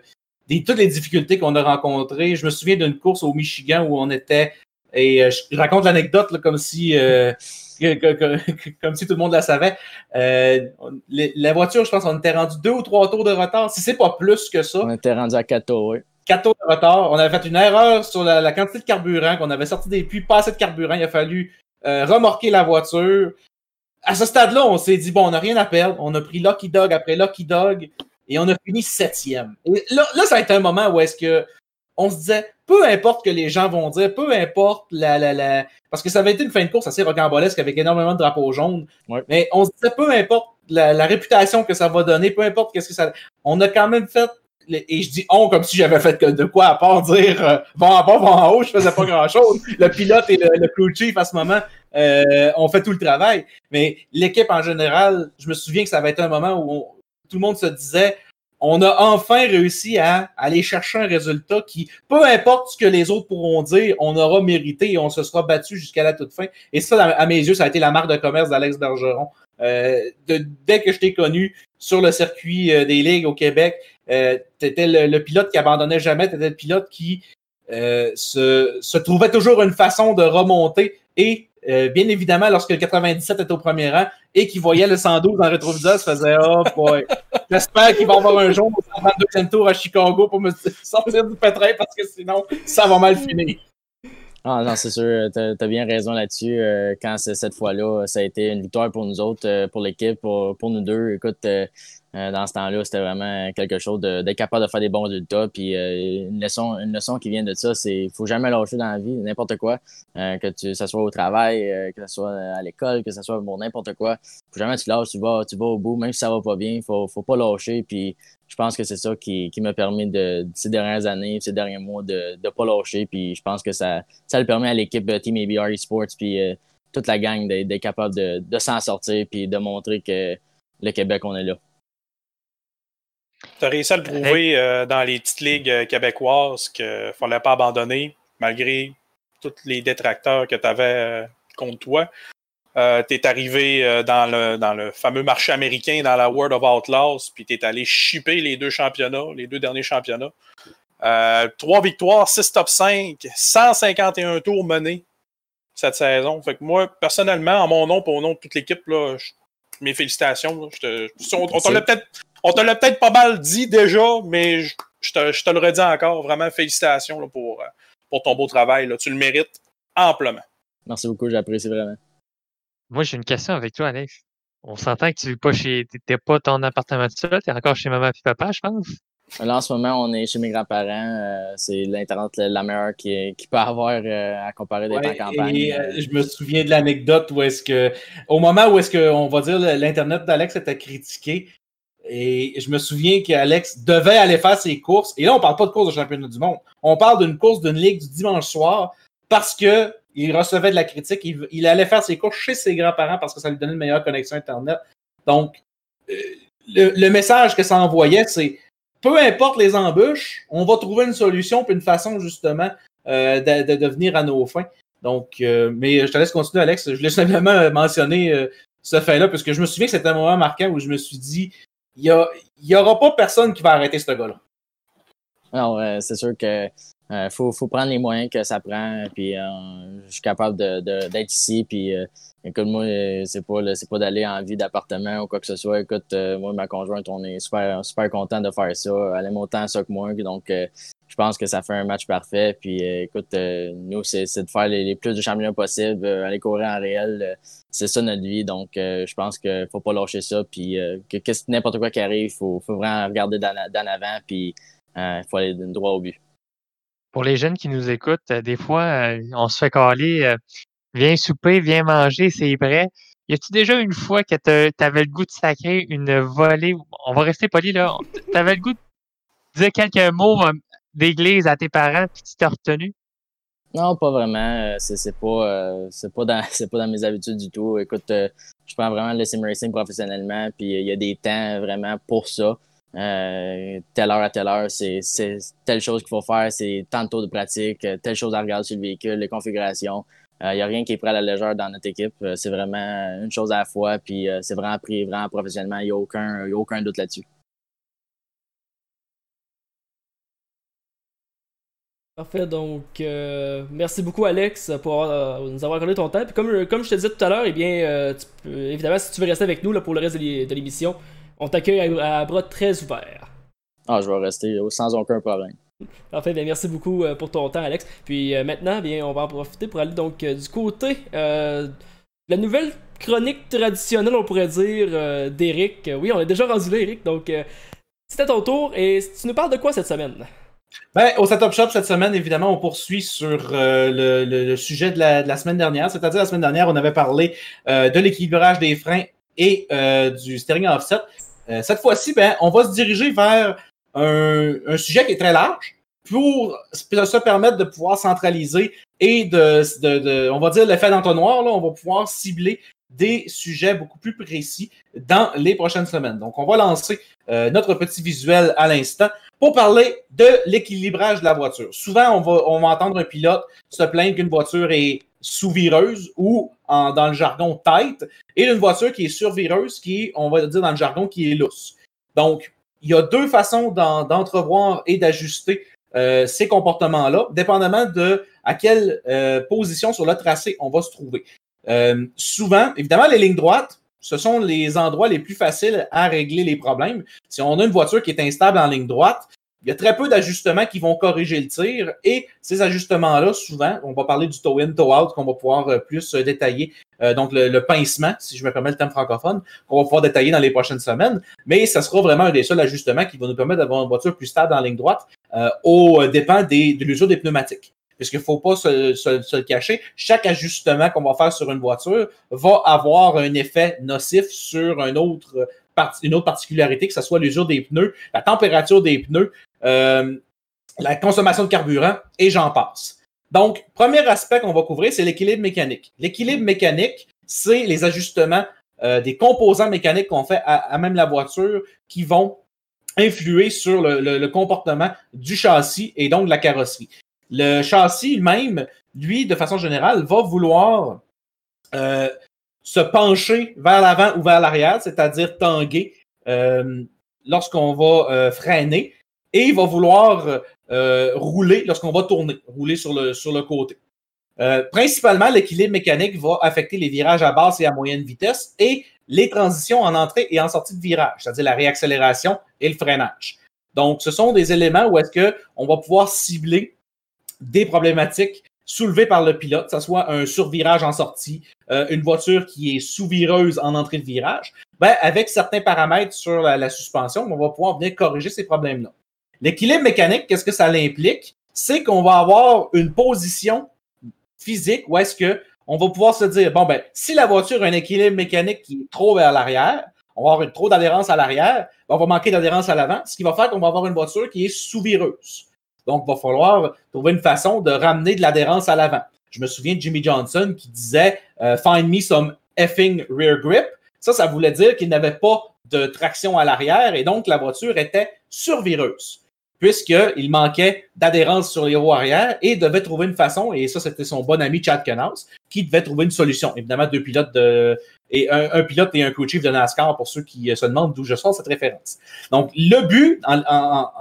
des, toutes les difficultés qu'on a rencontrées. Je me souviens d'une course au Michigan où on était, et je raconte l'anecdote comme si comme si tout le monde la savait. la voiture, je pense, on était rendu deux ou trois tours de retard. Si c'est pas plus que ça. On était rendu à quatre tours, oui. 4 tours de retard. On avait fait une erreur sur la, quantité de carburant, qu'on avait sorti des puits, pas assez de carburant. Il a fallu euh, remorquer la voiture. À ce stade-là, on s'est dit, bon, on n'a rien à perdre. On a pris Lucky Dog après Lucky Dog et on a fini septième. Et là, là, ça a été un moment où est-ce que on se disait, peu importe que les gens vont dire, peu importe la, la, la... Parce que ça avait été une fin de course assez rocambolesque avec énormément de drapeaux jaunes. Mais on se disait, peu importe la, la réputation que ça va donner, peu importe qu'est-ce que ça... On a quand même fait et je dis on comme si j'avais fait de quoi à part dire euh, vent en bas, vent en haut, je faisais pas grand chose. le pilote et le, le, crew chief à ce moment euh, ont fait tout le travail. Mais l'équipe en général, je me souviens que ça avait été un moment où tout le monde se disait on a enfin réussi à aller chercher un résultat qui, peu importe ce que les autres pourront dire, on aura mérité et on se sera battu jusqu'à la toute fin. Et ça, à mes yeux, ça a été la marque de commerce d'Alex Bergeron. Euh, de, dès que je t'ai connu sur le circuit euh, des ligues au Québec, euh, tu étais le, pilote qui abandonnait jamais, tu étais le pilote qui euh, se, trouvait toujours une façon de remonter et euh, bien évidemment, lorsque le 97 était au premier rang et qu'il voyait le 112 dans le rétroviseur, se faisait Oh boy, j'espère qu'il va avoir un jour au 32e tour à Chicago pour me sortir du pétrin parce que sinon, ça va mal finir. Ah non, c'est sûr, t'as as bien raison là-dessus. quand c'est cette fois-là, ça a été une victoire pour nous autres, pour l'équipe, pour, nous deux. Écoute, Euh, dans ce temps-là, c'était vraiment quelque chose d'être capable de faire des bons résultats. Puis euh, une leçon, une leçon qui vient de ça, c'est faut jamais lâcher dans la vie, n'importe quoi, euh, que tu, ça soit au travail, que ce soit à l'école, que ce soit pour n'importe quoi. Faut jamais tu lâches, tu vas, tu vas au bout, même si ça va pas bien, faut, faut pas lâcher. Puis je pense que c'est ça qui, qui m'a permis de, ces dernières années, ces derniers mois, de ne pas lâcher. Puis je pense que ça, ça le permet à l'équipe Team ABR Esports, puis toute la gang d'être capable de, de s'en sortir, puis de montrer que le Québec, on est là. Tu as réussi à le prouver euh, dans les petites ligues euh, québécoises qu'il ne fallait pas abandonner, malgré tous les détracteurs que tu avais euh, contre toi. tu es arrivé dans, le, dans le fameux marché américain, dans la World of Outlaws, puis tu es allé chipper les deux championnats, les deux derniers championnats. trois victoires, six top 5, 151 tours menés cette saison. Fait que moi, personnellement, en mon nom, pour au nom de toute l'équipe, mes félicitations. on, on l'a peut-être on te l'a peut-être pas mal dit déjà, mais je, te, le redis encore. Vraiment, félicitations pour, euh, pour ton beau travail. Tu le mérites amplement. Merci beaucoup, j'apprécie vraiment. Moi, j'ai une question avec toi, Alex. On s'entend que tu n'es pas chez. T'es pas ton appartement tout seul, tu es encore chez maman et papa, je pense. Là, en ce moment, on est chez mes grands-parents. Euh, c'est l'Internet la meilleure qui, qui peut avoir euh, à comparer des temps campagne. je me souviens de l'anecdote où est-ce que, au moment où est-ce qu'on va dire l'Internet d'Alex était critiqué, et je me souviens qu'Alex devait aller faire ses courses. Et là, on parle pas de course de championnat du monde. On parle d'une course d'une ligue du dimanche soir parce que il recevait de la critique. Il, allait faire ses courses chez ses grands-parents parce que ça lui donnait une meilleure connexion Internet. Donc, euh, le, message que ça envoyait, c'est peu importe les embûches, on va trouver une solution puis une façon justement euh, de, venir à nos fins. Donc, euh, mais je te laisse continuer, Alex. Je voulais simplement mentionner ce fait-là parce que je me souviens que c'était un moment marquant où je me suis dit il n'y aura pas personne qui va arrêter ce gars-là. Non, c'est sûr que euh, faut, prendre les moyens que ça prend. Puis euh, je suis capable d'être ici. Puis euh, écoute, moi, c'est pas pas d'aller en vie d'appartement ou quoi que ce soit. Écoute, moi, ma conjointe, on est super, super content de faire ça. Elle aime autant ça que moi. Donc je pense que ça fait un match parfait. Puis écoute, nous, c'est de faire les, plus de championnats possible, aller courir en réel c'est ça notre vie. Donc, je pense qu'il faut pas lâcher ça. Puis, que n'importe quoi qui arrive, il faut, faut, vraiment regarder d'en avant. Puis, il faut aller droit au but pour les jeunes qui nous écoutent, euh, des fois, euh, on se fait caler, euh, viens souper, viens manger, c'est prêt. Y a-tu déjà une fois que tu avais le goût de sacrer une volée? On va rester poli là. Tu avais le goût de dire quelques mots d'église à tes parents puis tu t'es retenu? Non, pas vraiment. C'est pas, c'est pas, dans, pas dans mes habitudes du tout. Écoute, je prends vraiment le sim racing professionnellement, puis il y a des temps vraiment pour ça. Euh, telle heure à telle heure, c'est telle chose qu'il faut faire, c'est tant de tours de pratique, euh, telle chose à regarder sur le véhicule, les configurations. Il euh, n'y a rien qui est prêt à la légère dans notre équipe. c'est vraiment une chose à la fois, puis c'est vraiment pris vraiment professionnellement. Il n'y a, aucun, a aucun doute là-dessus. Parfait, donc merci beaucoup Alex pour nous avoir accordé ton temps. Puis comme, comme je te disais tout à l'heure, eh bien, évidemment, si tu veux rester avec nous là, pour le reste de l'émission, on t'accueille à, bras très ouverts. Ah, je vais rester sans aucun problème. Parfait, bien, merci beaucoup euh, pour ton temps, Alex. Puis euh, maintenant, bien, on va en profiter pour aller donc euh, du côté de la nouvelle chronique traditionnelle, on pourrait dire, d'Eric. Oui, on est déjà rendu là, Eric. Donc, c'était ton tour. Et tu nous parles de quoi cette semaine? Ben, au Setup Shop, cette semaine, évidemment, on poursuit sur le, sujet de la, de la, semaine dernière. C'est-à-dire, la semaine dernière, on avait parlé de l'équilibrage des freins et du steering offset. Euh, cette fois-ci, ben, on va se diriger vers un, sujet qui est très large pour se permettre de pouvoir centraliser et de, on va dire l'effet d'entonnoir, là, on va pouvoir cibler des sujets beaucoup plus précis dans les prochaines semaines. Donc, on va lancer euh, notre petit visuel à l'instant pour parler de l'équilibrage de la voiture. Souvent, on va, on va entendre un pilote se plaindre qu'une voiture est sous-vireuse ou dans le jargon tight et une voiture qui est survireuse qui est, on va dire dans le jargon, qui est lousse. Donc, il y a deux façons d'entrevoir et d'ajuster euh, ces comportements-là, dépendamment de à quelle euh, position sur le tracé on va se trouver. Euh, souvent, évidemment, les lignes droites, ce sont les endroits les plus faciles à régler les problèmes. Si on a une voiture qui est instable en ligne droite, il y a très peu d'ajustements qui vont corriger le tir et ces ajustements-là, souvent, on va parler du toe-in, toe-out qu'on va pouvoir euh, plus euh, détailler, euh, donc le, pincement, si je me permets le terme francophone, qu'on va pouvoir détailler dans les prochaines semaines, mais ça sera vraiment un des seuls ajustements qui va nous permettre d'avoir une voiture plus stable en ligne droite au dépend des, de l'usure des pneumatiques. Puisqu'il ne faut pas se, se, le cacher, chaque ajustement qu'on va faire sur une voiture va avoir un effet nocif sur un autre une autre particularité, que ce soit l'usure des pneus, la température des pneus, euh, la consommation de carburant, et j'en passe. Donc, premier aspect qu'on va couvrir, c'est l'équilibre mécanique. L'équilibre mécanique, c'est les ajustements euh, des composants mécaniques qu'on fait à, même la voiture qui vont influer sur le, comportement du châssis et donc de la carrosserie. Le châssis même, lui, de façon générale, va vouloir euh, se pencher vers l'avant ou vers l'arrière, c'est-à-dire tanguer lorsqu'on va freiner et il va vouloir euh, rouler lorsqu'on va tourner, rouler sur le, sur le côté. Euh, principalement, l'équilibre mécanique va affecter les virages à basse et à moyenne vitesse et les transitions en entrée et en sortie de virage, c'est-à-dire la réaccélération et le freinage. Donc, ce sont des éléments où est-ce qu'on va pouvoir cibler des problématiques soulevées par le pilote, que ce soit un survirage en sortie, euh, une voiture qui est sous-vireuse en entrée de virage. Ben, avec certains paramètres sur la suspension, on va pouvoir venir corriger ces problèmes-là. L'équilibre mécanique, qu'est-ce que ça l'implique? C'est qu'on va avoir une position physique où est-ce que on va pouvoir se dire, bon, ben, si la voiture a un équilibre mécanique qui est trop vers l'arrière, on va avoir trop d'adhérence à l'arrière, ben, on va manquer d'adhérence à l'avant, ce qui va faire qu'on va avoir une voiture qui est sous-vireuse. Donc, il va falloir trouver une façon de ramener de l'adhérence à l'avant. Je me souviens de Jimmy Johnson qui disait euh, Find me some effing rear grip. Ça, ça voulait dire qu'il n'avait pas de traction à l'arrière et donc la voiture était survireuse puisqu'il manquait d'adhérence sur les roues arrière et devait trouver une façon, et ça c'était son bon ami Chad Knaus, qui devait trouver une solution. Évidemment, deux pilotes de, et un, pilote et un co-chief de NASCAR pour ceux qui se demandent d'où je sors cette référence. Donc, le but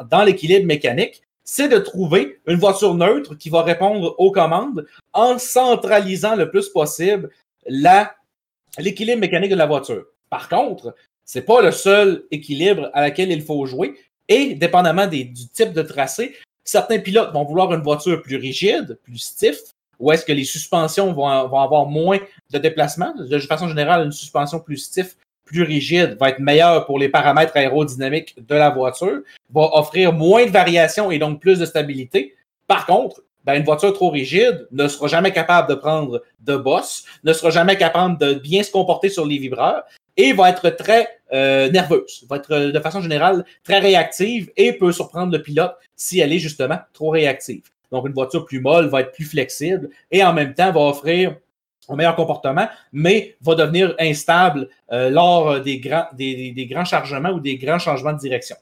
dans l'équilibre mécanique, c'est de trouver une voiture neutre qui va répondre aux commandes en centralisant le plus possible l'équilibre mécanique de la voiture. Par contre, c'est pas le seul équilibre à laquelle il faut jouer. Et dépendamment du type de tracé, certains pilotes vont vouloir une voiture plus rigide, plus stiff, ou est-ce que les suspensions vont, avoir moins de déplacement. De façon générale, une suspension plus stiff, plus rigide, va être meilleure pour les paramètres aérodynamiques de la voiture, va offrir moins de variations et donc plus de stabilité. Par contre, ben, une voiture trop rigide ne sera jamais capable de prendre de boss, ne sera jamais capable de bien se comporter sur les vibreurs et va être très euh, nerveuse, va être de façon générale très réactive et peut surprendre le pilote si elle est justement trop réactive. Donc une voiture plus molle va être plus flexible et en même temps va offrir un meilleur comportement, mais va devenir instable euh, lors des grands, des, grands chargements ou des grands changements de direction.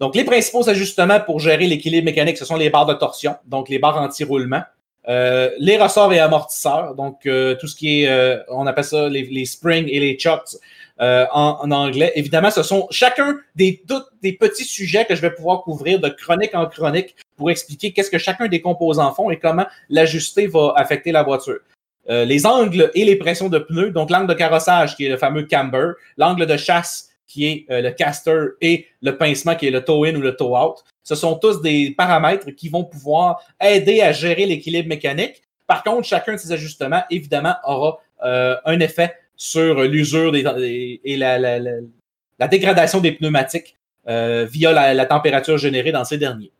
Donc, les principaux ajustements pour gérer l'équilibre mécanique, ce sont les barres de torsion, donc les barres anti-roulement, euh, les ressorts et amortisseurs, donc euh, tout ce qui est, euh, on appelle ça les, springs et les chocks en, anglais. Évidemment, ce sont chacun des, des petits sujets que je vais pouvoir couvrir de chronique en chronique pour expliquer qu'est-ce que chacun des composants font et comment l'ajuster va affecter la voiture. les angles et les pressions de pneus, donc l'angle de carrossage qui est le fameux camber, l'angle de chasse qui est le caster et le pincement qui est le toe-in ou le toe-out. Ce sont tous des paramètres qui vont pouvoir aider à gérer l'équilibre mécanique. Par contre, chacun de ces ajustements, évidemment, aura euh, un effet sur l'usure et la, dégradation des pneumatiques euh, via la, température générée dans ces derniers.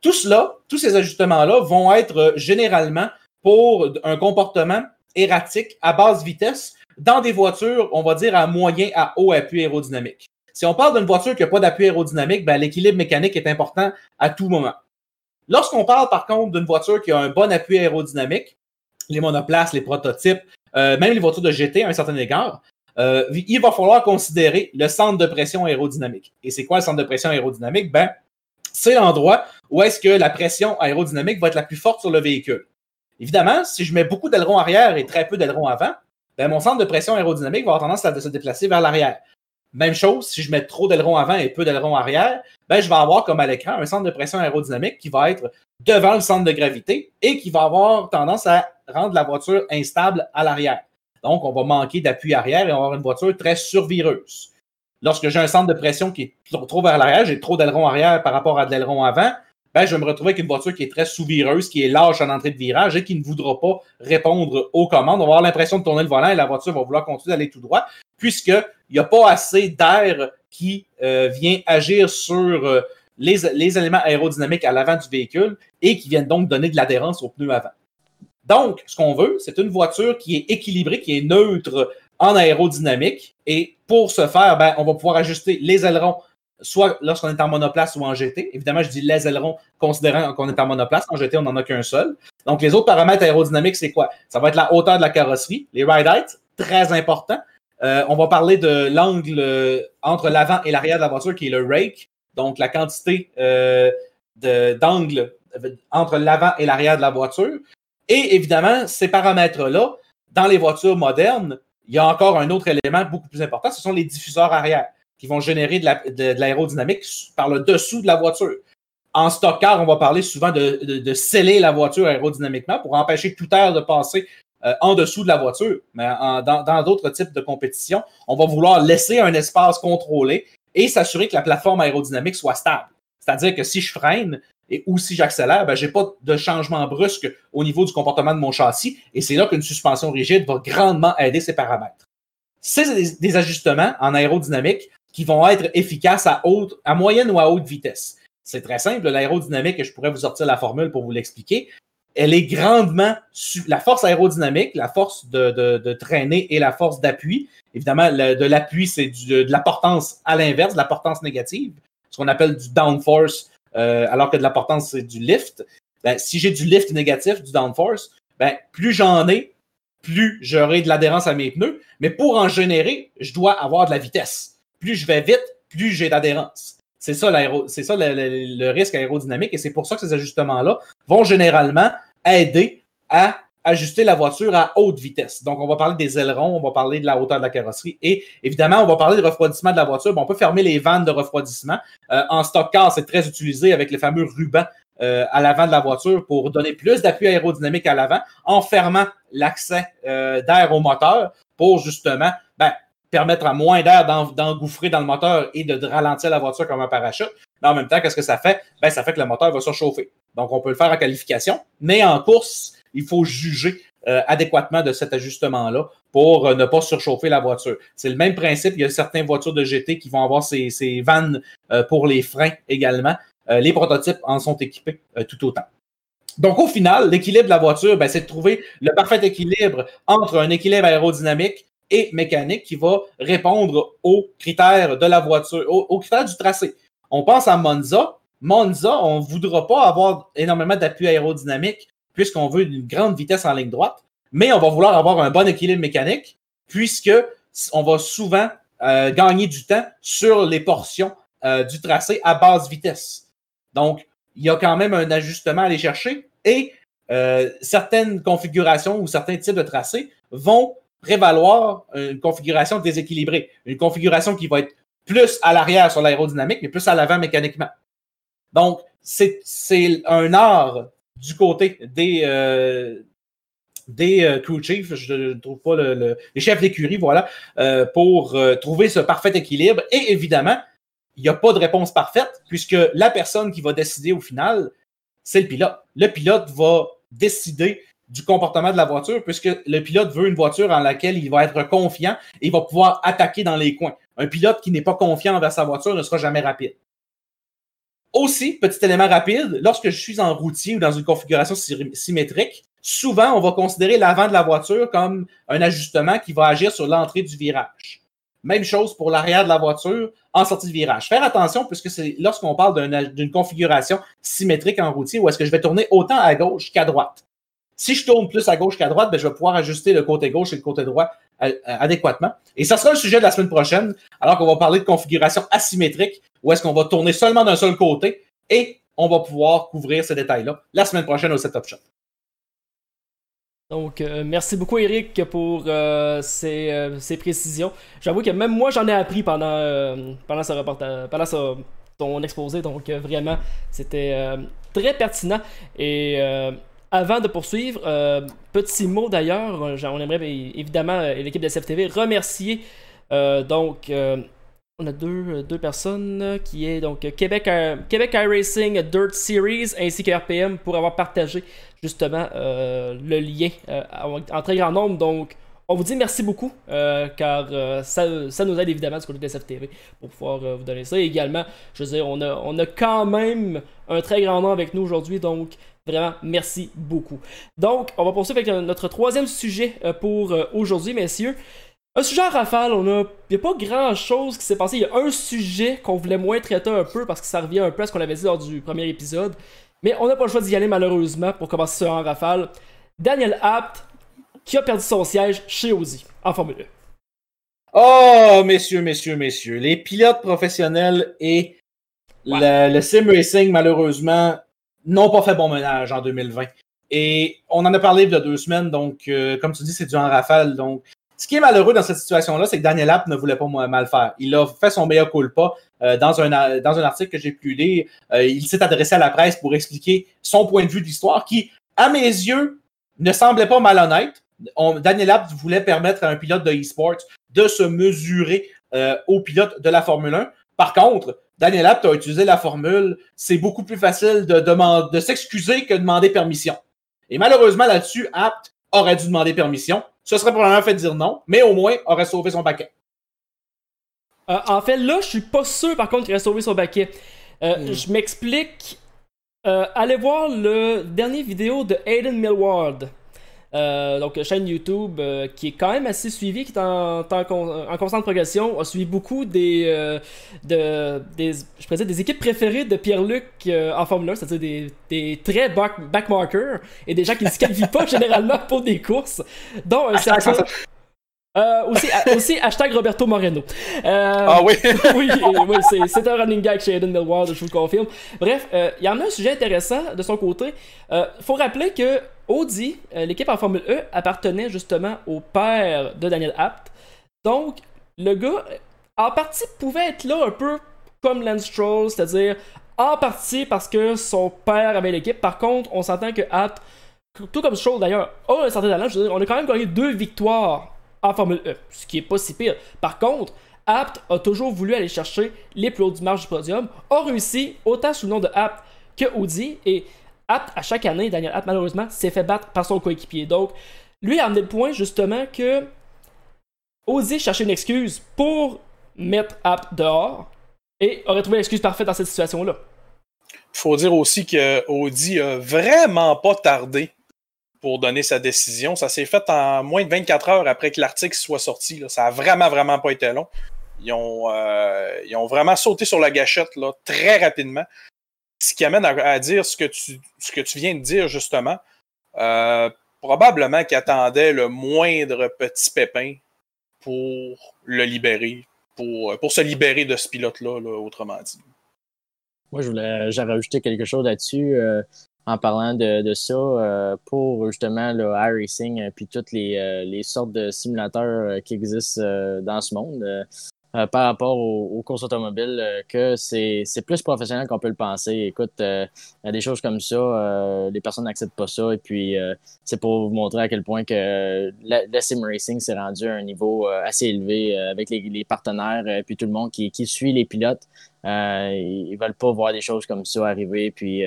Tout cela, tous ces ajustements-là vont être généralement pour un comportement erratique à basse vitesse dans des voitures, on va dire à moyen à haut appui aérodynamique. Si on parle d'une voiture qui n'a pas d'appui aérodynamique, ben, l'équilibre mécanique est important à tout moment. Lorsqu'on parle par contre d'une voiture qui a un bon appui aérodynamique, les monoplaces, les prototypes, euh, même les voitures de GT à un certain égard, euh, il va falloir considérer le centre de pression aérodynamique. Et c'est quoi le centre de pression aérodynamique? Ben, c'est l'endroit où est-ce que la pression aérodynamique va être la plus forte sur le véhicule. Évidemment, si je mets beaucoup d'ailerons arrière et très peu d'ailerons avant, ben, mon centre de pression aérodynamique va avoir tendance à se déplacer vers l'arrière. Même chose, si je mets trop d'ailerons avant et peu d'ailerons arrière, ben, je vais avoir comme à l'écran un centre de pression aérodynamique qui va être devant le centre de gravité et qui va avoir tendance à rendre la voiture instable à l'arrière. Donc, on va manquer d'appui arrière et on va avoir une voiture très survireuse. lorsque j'ai un centre de pression qui est trop vers l'arrière, j'ai trop d'aileron arrière par rapport à de l'aileron avant, ben, je vais me retrouver avec une voiture qui est très sous-vireuse, qui est lâche en entrée de virage et qui ne voudra pas répondre aux commandes. On va avoir l'impression de tourner le volant et la voiture va vouloir continuer d'aller tout droit, puisqu'il n'y a pas assez d'air qui euh, vient agir sur euh, les, éléments aérodynamiques à l'avant du véhicule et qui viennent donc donner de l'adhérence au pneu avant. Donc, ce qu'on veut, c'est une voiture qui est équilibrée, qui est neutre en aérodynamique. Et pour ce faire, ben, on va pouvoir ajuster les ailerons soit lorsqu'on est en monoplace ou en GT. Évidemment, je dis les ailerons considérant qu'on est en monoplace. En GT, on n'en a qu'un seul. Donc, les autres paramètres aérodynamiques, c'est quoi? Ça va être la hauteur de la carrosserie, les ride heights, très important. Euh, on va parler de l'angle euh, entre l'avant et l'arrière de la voiture, qui est le rake. Donc, la quantité euh, d'angle entre l'avant et l'arrière de la voiture. Et évidemment, ces paramètres-là, dans les voitures modernes, il y a encore un autre élément beaucoup plus important, ce sont les diffuseurs arrière qui vont générer de l'aérodynamique par le dessous de la voiture. En stock car, on va parler souvent de, de, sceller la voiture aérodynamiquement pour empêcher tout air de passer euh, en dessous de la voiture. Mais dans d'autres types de compétitions, on va vouloir laisser un espace contrôlé et s'assurer que la plateforme aérodynamique soit stable. C'est-à-dire que si je freine, et ou si j'accélère, ben, je n'ai pas de changement brusque au niveau du comportement de mon châssis. Et c'est là qu'une suspension rigide va grandement aider ces paramètres. C'est des, ajustements en aérodynamique qui vont être efficaces à, haute, à moyenne ou à haute vitesse. C'est très simple. L'aérodynamique, je pourrais vous sortir la formule pour vous l'expliquer. Elle est grandement. La force aérodynamique, la force de, de, traîner et la force d'appui. Évidemment, de l'appui, c'est de, la portance à l'inverse, de la portance négative, ce qu'on appelle du downforce euh, alors que de la portance, c'est du lift. Ben, si j'ai du lift négatif, du downforce, ben, plus j'en ai, plus j'aurai de l'adhérence à mes pneus. Mais pour en générer, je dois avoir de la vitesse. Plus je vais vite, plus j'ai d'adhérence. C'est ça, le, risque aérodynamique et c'est pour ça que ces ajustements-là vont généralement aider à ajuster la voiture à haute vitesse. Donc, on va parler des ailerons, on va parler de la hauteur de la carrosserie et évidemment, on va parler du refroidissement de la voiture. On peut fermer les vannes de refroidissement. Euh, en stock car, c'est très utilisé avec les fameux rubans euh, à l'avant de la voiture pour donner plus d'appui aérodynamique à l'avant en fermant l'accès euh, d'air au moteur pour justement ben, permettre à moins d'air d'engouffrer dans le moteur et de ralentir la voiture comme un parachute. Mais en même temps, qu'est-ce que ça fait? Ben, ça fait que le moteur va surchauffer. Donc, on peut le faire en qualification, mais en course, il faut juger euh, adéquatement de cet ajustement-là pour euh, ne pas surchauffer la voiture. C'est le même principe. Il y a certaines voitures de GT qui vont avoir ces, vannes euh, pour les freins également. les prototypes en sont équipés tout autant. Donc, au final, l'équilibre de la voiture, ben, c'est de trouver le parfait équilibre entre un équilibre aérodynamique et mécanique qui va répondre aux critères de la voiture, aux, critères du tracé. On pense à Monza. Monza, on ne voudra pas avoir énormément d'appui aérodynamique puisqu'on veut une grande vitesse en ligne droite, mais on va vouloir avoir un bon équilibre mécanique, puisque on va souvent euh, gagner du temps sur les portions euh, du tracé à basse vitesse. Donc, il y a quand même un ajustement à aller chercher et euh, certaines configurations ou certains types de tracés vont prévaloir une configuration déséquilibrée, une configuration qui va être plus à l'arrière sur l'aérodynamique, mais plus à l'avant mécaniquement. Donc, c'est un art du côté des, euh, des euh, crew chiefs, je ne trouve pas le, les chefs d'écurie, voilà, euh, pour trouver ce parfait équilibre. Et évidemment, il n'y a pas de réponse parfaite, puisque la personne qui va décider au final, c'est le pilote. Le pilote va décider du comportement de la voiture, puisque le pilote veut une voiture en laquelle il va être confiant et il va pouvoir attaquer dans les coins. Un pilote qui n'est pas confiant envers sa voiture ne sera jamais rapide. Aussi, petit élément rapide, lorsque je suis en routier ou dans une configuration symétrique, souvent on va considérer l'avant de la voiture comme un ajustement qui va agir sur l'entrée du virage. Même chose pour l'arrière de la voiture en sortie de virage. Faire attention puisque c'est lorsqu'on parle d'une configuration symétrique en routier où est-ce que je vais tourner autant à gauche qu'à droite. Si je tourne plus à gauche qu'à droite, ben, je vais pouvoir ajuster le côté gauche et le côté droit euh, euh, adéquatement. Et ça sera le sujet de la semaine prochaine, alors qu'on va parler de configuration asymétrique, où est-ce qu'on va tourner seulement d'un seul côté et on va pouvoir couvrir ces détails-là la semaine prochaine au Setup Shop. Donc, euh, merci beaucoup, Eric, pour ces, précisions. J'avoue que même moi, j'en ai appris pendant, pendant ce reportage, pendant ton exposé. Donc, vraiment, c'était très pertinent. Et avant de poursuivre, euh, petit mot d'ailleurs, on aimerait évidemment euh, l'équipe de SFTV remercier euh, donc on a deux, deux personnes qui est donc Québec, Québec iRacing Dirt Series ainsi que RPM pour avoir partagé justement le lien en très grand nombre. Donc, on vous dit merci beaucoup, euh, car euh, ça, nous aide évidemment du côté de SFTV pour pouvoir euh, vous donner ça. Et également, je veux dire, on a, on a quand même un très grand nom avec nous aujourd'hui, donc vraiment merci beaucoup. Donc, on va poursuivre avec notre troisième sujet pour aujourd'hui, messieurs. Un sujet en rafale, on a, il n'y a pas grand chose qui s'est passé. Il y a un sujet qu'on voulait moins traiter un peu parce que ça revient un peu à ce qu'on avait dit lors du premier épisode. Mais on n'a pas le choix d'y aller malheureusement pour commencer ce en rafale. Daniel Apt qui a perdu son siège chez Audi en Formule 1. Oh, messieurs, messieurs, messieurs, les pilotes professionnels et le, sim racing, malheureusement, n'ont pas fait bon ménage en 2020. Et on en a parlé il y a deux semaines, donc, euh, comme tu dis, c'est du en rafale. Donc, ce qui est malheureux dans cette situation-là, c'est que Daniel App ne voulait pas mal faire. Il a fait son meilleur culpa euh, dans, un, dans un article que j'ai pu lire. Euh, il s'est adressé à la presse pour expliquer son point de vue de l'histoire qui, à mes yeux, ne semblait pas malhonnête Daniel Abt voulait permettre à un pilote de e-sport de se mesurer euh, au pilote de la Formule 1. Par contre, Daniel Abt a utilisé la formule, c'est beaucoup plus facile de, de s'excuser que de demander permission. Et malheureusement, là-dessus, Abt aurait dû demander permission. Ce serait probablement fait dire non, mais au moins aurait sauvé son paquet. Euh, en fait, là, je suis pas sûr, par contre, qu'il aurait sauvé son paquet. Euh, hmm. Je m'explique. allez voir le dernier vidéo de Aiden Millward. Euh, donc, chaîne YouTube euh, qui est quand même assez suivie, qui est en, en, constante progression, a suivi beaucoup des, euh, de, des, je des équipes préférées de Pierre-Luc en Formule 1, c'est-à-dire des, des, très back, backmarkers et des gens qui ne se qualifient pas généralement pour des courses, dont un certain. Aussi, aussi, hashtag Roberto Moreno. ah oui? oui, oui c'est un running gag chez Eden Millward, je vous le confirme. Bref, il y en a un sujet intéressant de son côté. Il faut rappeler que Audi, euh, l'équipe en Formule E, appartenait justement au père de Daniel Apt. Donc, le gars, en partie, pouvait être là un peu comme Lance Stroll, c'est-à-dire en partie parce que son père avait l'équipe. Par contre, on s'entend que Apt, tout comme Stroll d'ailleurs, a un certain talent. Je veux dire, on a quand même gagné deux victoires en Formule E, ce qui est pas si pire. Par contre, Apt a toujours voulu aller chercher les plus hauts du marge du podium, a réussi autant sous le nom de Apt que Audi, et Apt, à chaque année, Daniel Apt, malheureusement, s'est fait battre par son coéquipier. Donc, lui a amené le point, justement, que oser chercher une excuse pour mettre Apt dehors et aurait trouvé l'excuse parfaite dans cette situation-là. Il faut dire aussi que Audi a vraiment pas tardé pour donner sa décision. Ça s'est fait en moins de 24 heures après que l'article soit sorti. Ça a vraiment, vraiment pas été long. Ils ont, euh, ils ont vraiment sauté sur la gâchette là, très rapidement ce qui amène à, dire ce que, tu, ce que tu viens de dire, justement. Euh, probablement qu'il attendait le moindre petit pépin pour le libérer, pour, pour se libérer de ce pilote-là, autrement dit. Moi, je voulais j'avais ajouté quelque chose là-dessus euh, en parlant de, ça euh, pour justement le iRacing et puis toutes les, les, sortes de simulateurs qui existent dans ce monde. Euh, par rapport aux, courses automobiles euh, que c'est plus professionnel qu'on peut le penser. Écoute, euh, des choses comme ça, les personnes n'acceptent pas ça. Et puis, c'est pour vous montrer à quel point que le, sim racing s'est rendu à un niveau assez élevé avec les, partenaires et puis tout le monde qui, qui suit les pilotes. ils veulent pas voir des choses comme ça arriver. Puis,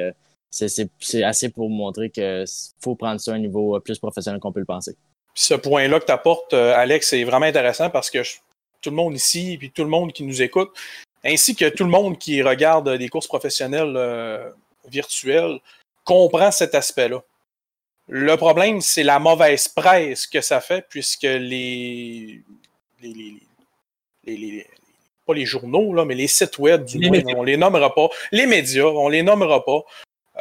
c'est assez pour montrer qu'il faut prendre ça à un niveau plus professionnel qu'on peut le penser. ce point-là que tu apportes, Alex, c'est vraiment intéressant parce que je tout le monde ici, et puis tout le monde qui nous écoute, ainsi que tout le monde qui regarde des courses professionnelles euh, virtuelles, comprend cet aspect-là. Le problème, c'est la mauvaise presse que ça fait, puisque les, les, pas les journaux, là, mais les sites web, du moins, on les nommera pas, les médias, on les nommera pas,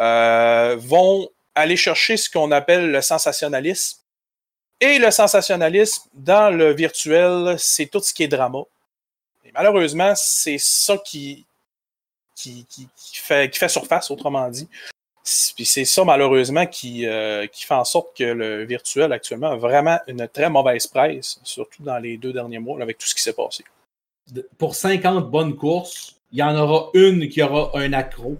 euh, vont aller chercher ce qu'on appelle le sensationnalisme et le sensationnalisme dans le virtuel, c'est tout ce qui est drama. Et malheureusement, c'est ça qui, qui, fait, qui fait surface, autrement dit. Puis c'est ça, malheureusement, qui, euh, qui fait en sorte que le virtuel actuellement a vraiment une très mauvaise presse, surtout dans les deux derniers mois, avec tout ce qui s'est passé. Pour 50 bonnes courses, il y en aura une qui aura un accro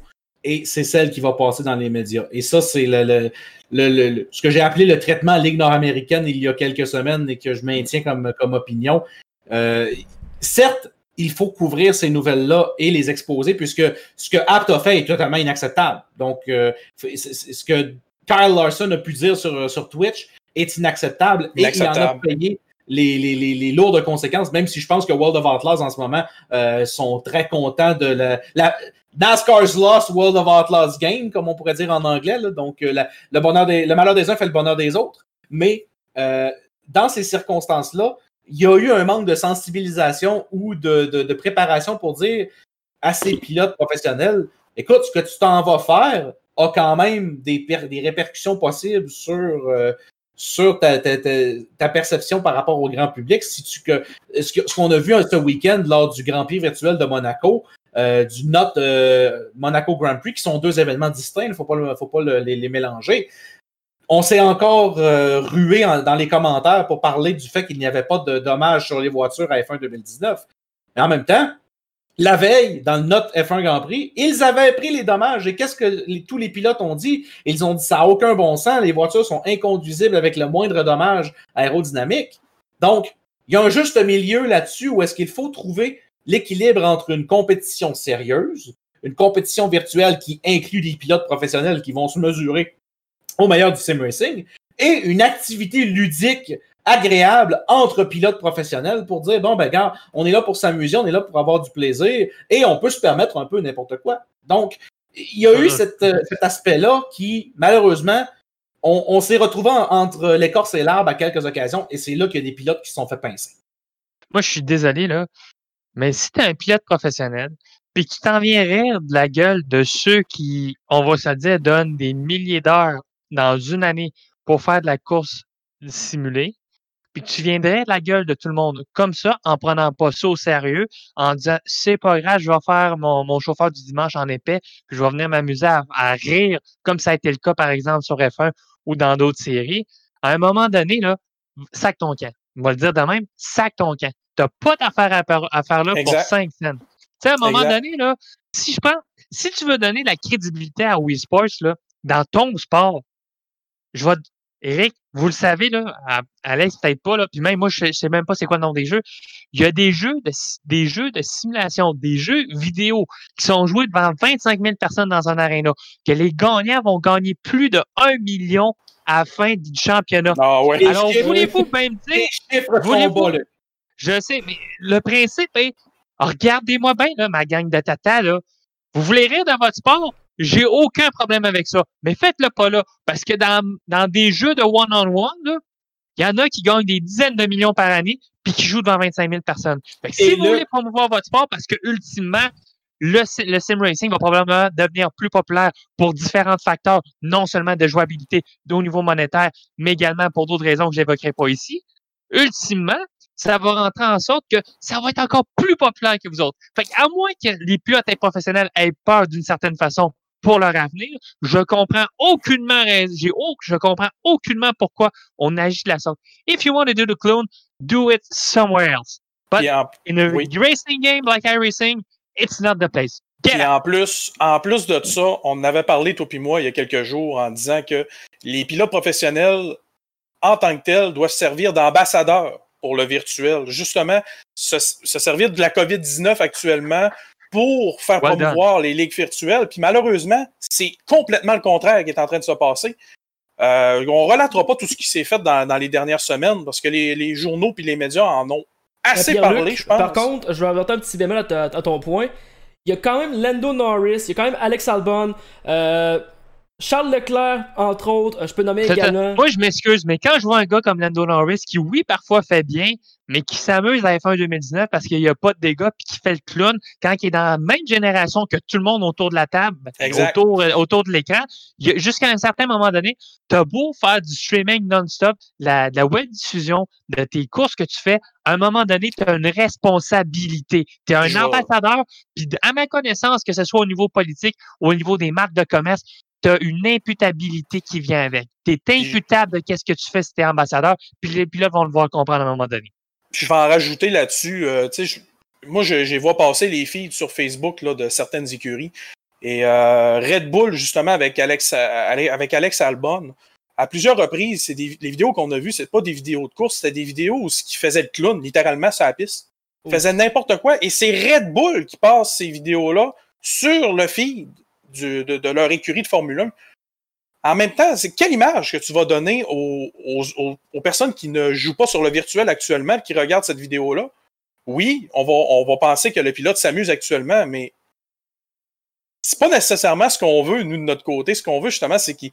et c'est celle qui va passer dans les médias. Et ça, c'est le, ce que j'ai appelé le traitement Ligue nord-américaine il y a quelques semaines et que je maintiens comme, comme opinion. Euh, certes, il faut couvrir ces nouvelles-là et les exposer, puisque ce que Apt a fait est totalement inacceptable. Donc, euh, ce que Kyle Larson a pu dire sur, sur Twitch est inacceptable, et il en a payé les, les, les, lourdes conséquences, même si je pense que World of Outlaws en ce moment euh, sont très contents de la, la, NASCAR's Lost World of Outlaws Game, comme on pourrait dire en anglais. Donc, euh, le, bonheur des, le malheur des uns fait le bonheur des autres. Mais euh, dans ces circonstances-là, il y a eu un manque de sensibilisation ou de, de, préparation pour dire à ces pilotes professionnels écoute, ce que tu t'en vas faire a quand même des, des répercussions possibles sur, euh, sur ta, ta, ta, perception par rapport au grand public. Si tu, que, ce qu'on a vu ce week-end lors du Grand Prix virtuel de Monaco, euh, du Not euh, Monaco Grand Prix, qui sont deux événements distincts, il ne faut pas, les, mélanger. On s'est encore euh, rué dans les commentaires pour parler du fait qu'il n'y avait pas de dommages sur les voitures à F1 2019. Mais en même temps, la veille, dans le Not F1 Grand Prix, ils avaient pris les dommages. Et qu'est-ce que tous les pilotes ont dit? Ils ont dit ça n'a aucun bon sens, les voitures sont inconduisibles avec le moindre dommage aérodynamique. Donc, il y a un juste milieu là-dessus où est-ce qu'il faut trouver l'équilibre entre une compétition sérieuse, une compétition virtuelle qui inclut des pilotes professionnels qui vont se mesurer au meilleur du sim racing, et une activité ludique agréable entre pilotes professionnels pour dire bon ben gars, on est là pour s'amuser, on est là pour avoir du plaisir et on peut se permettre un peu n'importe quoi. Donc il y a eu cet aspect-là qui malheureusement on, s'est retrouvé entre l'écorce et l'arbre à quelques occasions et c'est là qu'il y a des pilotes qui se sont fait pincer. Moi je suis désolé là, mais si tu es un pilote professionnel, puis tu t'en viens rire de la gueule de ceux qui, on va se dire, donnent des milliers d'heures dans une année pour faire de la course simulée, puis tu viendrais de la gueule de tout le monde comme ça, en prenant pas ça au sérieux, en disant c'est pas grave, je vais faire mon, chauffeur du dimanche en épais, puis je vais venir m'amuser à, à, rire, comme ça a été le cas, par exemple, sur F1 ou dans d'autres séries. À un moment donné, là, sac ton camp. On va le dire de même, sac ton camp. T'as pas d'affaire à, faire là pour 5 cents. Tu sais, à un moment donné, là, si je pense, si tu veux donner la crédibilité à Wii Sports, là, dans ton sport, je vais, Eric, vous le savez, là, Alex, peut-être pas, là, puis même moi, je sais même pas c'est quoi le nom des jeux. Il y a des jeux de, des jeux de simulation, des jeux vidéo qui sont joués devant 25 000 personnes dans un aréna, que les gagnants vont gagner plus de 1 million à la fin du championnat. Ah ouais. Alors, voulez-vous même dire, voulez-vous, je sais, mais le principe est, regardez-moi bien, là, ma gang de tata, là. Vous voulez rire de votre sport? J'ai aucun problème avec ça. Mais faites-le pas là. Parce que dans, dans des jeux de one-on-one, il y en a qui gagnent des dizaines de millions par année puis qui jouent devant 25 000 personnes. si vous voulez promouvoir votre sport, parce que ultimement, le, le sim racing va probablement devenir plus populaire pour différents facteurs, non seulement de jouabilité au niveau monétaire, mais également pour d'autres raisons que je n'évoquerai pas ici. Ultimement, ça va rentrer en sorte que ça va être encore plus populaire que vous autres. Fait à moins que les pilotes professionnels aient peur d'une certaine façon pour leur avenir, je comprends aucunement, j'ai je comprends aucunement pourquoi on agit de la sorte. If you want to do the clone, do it somewhere else. But in a racing game like iRacing, it's not the place. Et en plus, en plus de ça, on avait parlé, toi et moi, il y a quelques jours, en disant que les pilotes professionnels, en tant que tels, doivent servir d'ambassadeurs pour le virtuel. Justement, se, servir de la COVID-19 actuellement pour faire promouvoir les ligues virtuelles. Puis malheureusement, c'est complètement le contraire qui est en train de se passer. Euh, on ne relatera pas tout ce qui s'est fait dans, les dernières semaines parce que les, journaux et les médias en ont assez parlé, je pense. Par contre, je vais avoir un petit bémol à, ton point. Il y a quand même Lando Norris, il y a quand même Alex Albon, euh, Charles Leclerc, entre autres, je peux nommer également. Moi, je m'excuse, mais quand je vois un gars comme Lando Norris qui, oui, parfois fait bien, mais qui s'amuse à F1 2019 parce qu'il n'y a pas de dégâts puis qui fait le clown quand il est dans la même génération que tout le monde autour de la table, autour, euh, autour de l'écran, jusqu'à un certain moment donné, tu as beau faire du streaming non-stop, la, la web diffusion de tes courses que tu fais, à un moment donné, tu as une responsabilité. Tu es un ambassadeur, puis à ma connaissance, que ce soit au niveau politique ou au niveau des marques de commerce, tu as une imputabilité qui vient avec. Tu es imputable de qu'est-ce que tu fais si tu es ambassadeur, puis les pilotes vont le voir comprendre à un moment donné. je vais en rajouter là-dessus. Euh, moi, je, vois passer les filles sur Facebook là, de certaines écuries. Et euh, Red Bull, justement, avec Alex, avec Alex Albon, à plusieurs reprises, c'est les vidéos qu'on a vues, c'est pas des vidéos de course, c'était des vidéos où ce qui faisait le clown, littéralement, sur la piste. faisait n'importe quoi. Et c'est Red Bull qui passe ces vidéos-là sur le feed de, de, leur écurie de Formule 1. En même temps, c'est quelle image que tu vas donner aux, aux, personnes qui ne jouent pas sur le virtuel actuellement, qui regardent cette vidéo-là? Oui, on va, on va penser que le pilote s'amuse actuellement, mais c'est pas nécessairement ce qu'on veut, nous, de notre côté. Ce qu'on veut, justement, c'est qu'ils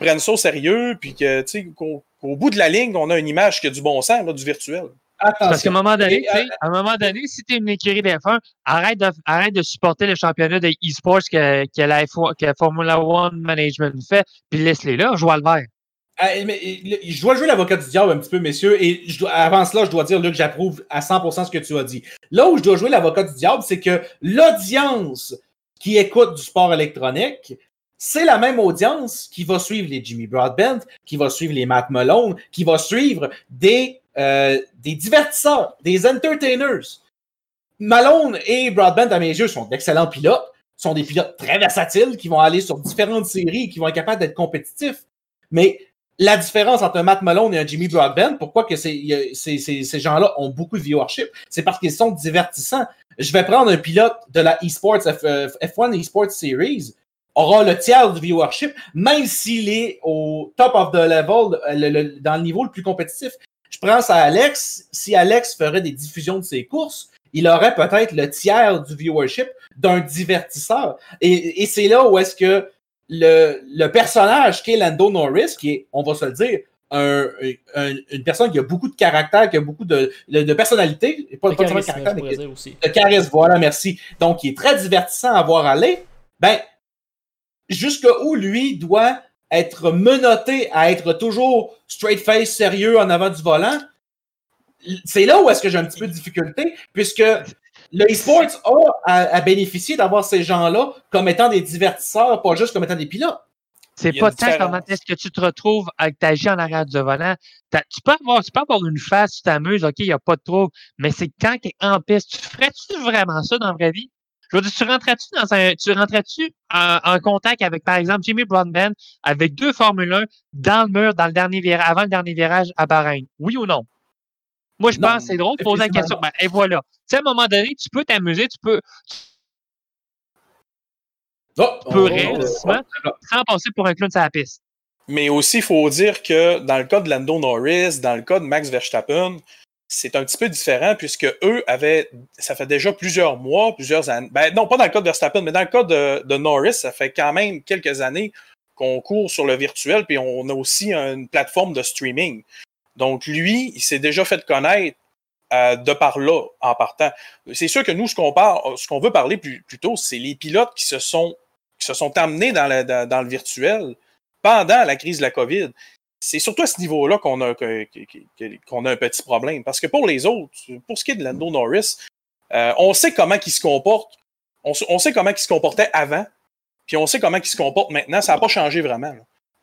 prennent ça au sérieux, puis que, qu'au, bout de la ligne, on a une image qui a du bon sens, là, du virtuel. Parce qu'à un moment donné, euh, à un moment donné, si tu es une écurie d'F1, arrête de, arrête de supporter le championnat de e-sports que, que, la que Formula One Management fait, puis laisse-les là, joue à le vert. Ah, je dois jouer l'avocat du diable un petit peu, messieurs, et je dois, avant cela, je dois dire là, que j'approuve à 100% ce que tu as dit. Là où je dois jouer l'avocat du diable, c'est que l'audience qui écoute du sport électronique, c'est la même audience qui va suivre les Jimmy Broadbent, qui va suivre les Matt Malone, qui va suivre des, euh, des divertisseurs, des entertainers. Malone et Broadbent, à mes yeux, sont d'excellents pilotes, sont des pilotes très versatiles qui vont aller sur différentes séries, qui vont être capables d'être compétitifs. Mais la différence entre un Matt Malone et un Jimmy Broadbent, pourquoi que ces, gens-là ont beaucoup de viewership, c'est parce qu'ils sont divertissants je vais prendre un pilote de la eSports F, 1 euh, eSports Series, aura le tiers du viewership, même s'il est au top of the level, euh, dans le niveau le plus compétitif. Prends ça à Alex. Si Alex ferait des diffusions de ses courses, il aurait peut-être le tiers du viewership d'un divertisseur. Et, et c'est là où est-ce que le, le personnage qu'est Lando Norris, qui est, on va se le dire, une personne qui a beaucoup de caractère, qui a beaucoup de, de, personnalité, pas, de caractère, mais de charisme, voilà, merci. Donc, il est très divertissant à voir aller. Ben, jusqu'où lui doit être menotté à être toujours straight face, sérieux en avant du volant, c'est là où est-ce que j'ai un petit peu de difficulté, puisque le e-sports a à bénéficier d'avoir ces gens-là comme étant des divertisseurs, pas juste comme étant des pilotes. C'est pas tant comment est-ce que tu te retrouves avec ta en arrière du volant. Tu peux, avoir, tu peux avoir une face, tu t'amuses, OK, il n'y a pas de trouble, mais c'est quand tu es en piste. Tu ferais-tu vraiment ça dans la vraie vie? Je veux dire, tu rentrais-tu dans un, tu rentrais-tu en, contact avec, par exemple, Jimmy Broadbent avec deux Formule 1 dans le mur, dans le dernier virage, avant le dernier virage à Bahreïn? Oui ou non? Moi, je pense que c'est drôle de poser la question. Ben, et voilà. Tu sais, à un moment donné, tu peux t'amuser, tu peux, Oh, peu sans passer pour un clown sur la piste. Mais aussi, il faut dire que dans le cas de Lando Norris, dans le cas de Max Verstappen, c'est un petit peu différent puisque eux avaient, ça fait déjà plusieurs mois, plusieurs années. Ben non, pas dans le cas de Verstappen, mais dans le cas de, Norris, ça fait quand même quelques années qu'on court sur le virtuel, puis on a aussi une plateforme de streaming. Donc lui, il s'est déjà fait connaître euh, de par là en partant. C'est sûr que nous, ce qu'on parle, ce qu'on veut parler plus, plutôt, c'est les pilotes qui se sont qui se sont amenés dans, le virtuel pendant la crise de la COVID. C'est surtout à ce niveau-là qu'on a, qu'on a un petit problème. Parce que pour les autres, pour ce qui est de Lando Norris, euh, on sait comment il se comporte. On, sait comment il se comportait avant, puis on sait comment il se comporte maintenant. Ça n'a pas changé vraiment.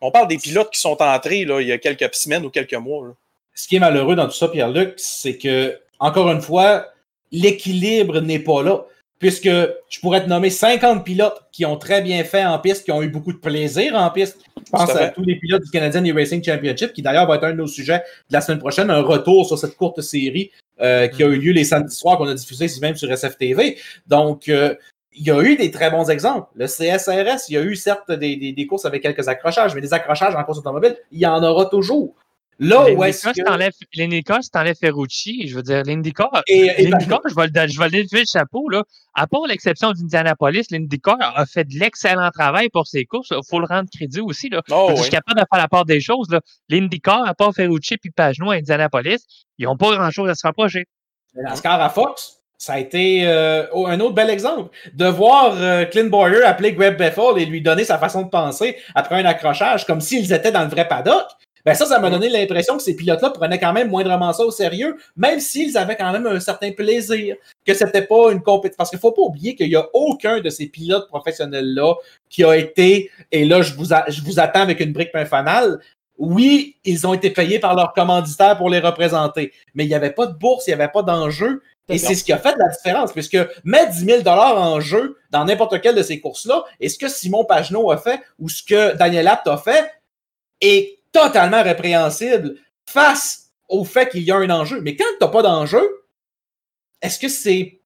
On parle des pilotes qui sont entrés là, il y a quelques semaines ou quelques mois. Ce qui est malheureux dans tout ça, Pierre-Luc, c'est que, encore une fois, l'équilibre n'est pas là puisque je pourrais te nommer 50 pilotes qui ont très bien fait en piste, qui ont eu beaucoup de plaisir en piste. Je pense à tous les pilotes du Canadian E-Racing Championship, qui d'ailleurs va être un de nos sujets de la semaine prochaine, un retour sur cette courte série euh, qui a eu lieu les samedis soirs, qu'on a diffusé ici même sur SFTV. Donc, euh, il y a eu des très bons exemples. Le CSRS, il y a eu certes des, des, des courses avec quelques accrochages, mais des accrochages en course automobile, il y en aura toujours. Là où est-ce que... L'IndyCar, si t'enlèves Ferrucci, je veux dire, l'IndyCar, l'IndyCar, je vais le, je vais le chapeau, là. À part l'exception d'Indianapolis, l'IndyCar a fait de l'excellent travail pour ses courses. Il faut le rendre crédit aussi, là. Oh, je suis capable de faire la part des choses, là. L'IndyCar, à part Ferrucci puis Pagenaud à Indianapolis, ils n'ont pas grand-chose à se rapprocher. NASCAR à Fox, ça a été euh, un autre bel exemple. De voir euh, Clint Boyer appeler Greg Bethel et lui donner sa façon de penser après un accrochage, comme s'ils étaient dans le vrai paddock. Ben ça, ça m'a donné l'impression que ces pilotes-là prenaient quand même moindrement ça au sérieux, même s'ils avaient quand même un certain plaisir, que c'était pas une compétition. Parce qu'il faut pas oublier qu'il y a aucun de ces pilotes professionnels-là qui a été, et là, je vous, je vous attends avec une brique fanale. Oui, ils ont été payés par leurs commanditaires pour les représenter, mais il n'y avait pas de bourse, il n'y avait pas d'enjeu. Et c'est ce qui a fait la différence, puisque mettre 10 000 en jeu dans n'importe quelle de ces courses-là, et ce que Simon Pagenaud a fait ou ce que Daniel Apt a fait, est totalement répréhensible face au fait qu'il y a un enjeu. Mais quand tu n'as pas d'enjeu, est-ce que c'est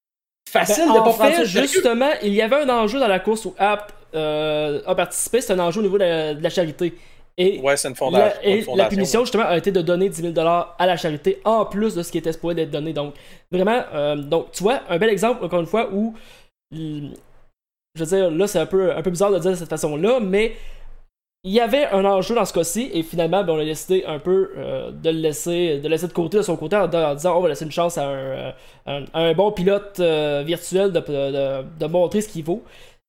facile Ben, de pas prendre fait, au sérieux? justement, il y avait un enjeu dans la course où App euh, a participé, c'est un enjeu au niveau de la, de la charité. Et, Ouais, c'est une la, fondation. et une la fondation, punition, ouais. justement, a été de donner 10 000 à la charité en plus de ce qui était supposé d'être donné. Donc, vraiment, euh, donc, tu vois, un bel exemple, encore une fois, où, je veux dire, là, c'est un peu, un peu bizarre de le dire de cette façon-là, mais il y avait un enjeu dans ce cas-ci, et finalement, ben, on a décidé un peu euh, de le laisser de, laisser de côté de son côté en, disant on va laisser une chance à un, euh, bon pilote euh, virtuel de, montrer ce qu'il vaut.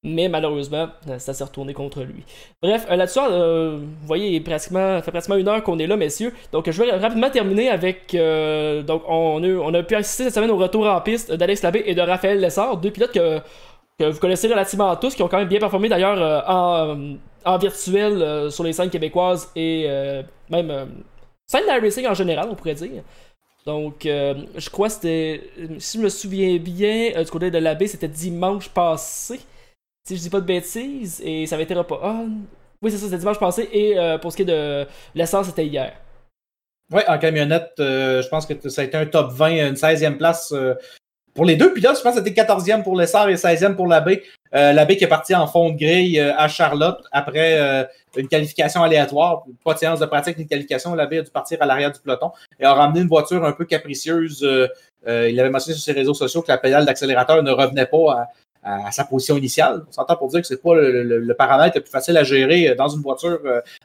Mais malheureusement, ça s'est retourné contre lui. Bref, là-dessus, vous voyez, pratiquement, ça fait pratiquement une heure qu'on est là, messieurs. Donc, je vais rapidement terminer avec. donc, on a, pu assister cette semaine au retour en piste d'Alex Labbé et de Raphaël Lessard, deux pilotes que, que vous connaissez relativement tous, qui ont quand même bien performé d'ailleurs en, en virtuel euh, sur les scènes québécoises et euh, même euh, scène de racing en général, on pourrait dire. Donc, euh, je crois que c'était, si je me souviens bien, du côté de l'abbé, c'était dimanche passé, si je dis pas de bêtises, et ça avait été repas. Ah, oui, c'est ça, c'était dimanche passé, et pour ce qui est de l'essence, c'était hier. Oui, en camionnette, je pense que ça a été un top 20, une 16e place pour les deux pilotes. Je pense que c'était 14e pour l'Essar et 16e pour l'abbé. Euh, l'abbé qui est parti en fond de grille euh, à Charlotte après euh, une qualification aléatoire. Pas de séance de pratique de qualification. L'abbé a dû partir à l'arrière du peloton et a ramené une voiture un peu capricieuse. Il avait mentionné sur ses réseaux sociaux que la pédale d'accélérateur ne revenait pas à, sa position initiale. On s'entend pour dire que c'est pas le, le- le paramètre le plus facile à gérer dans une voiture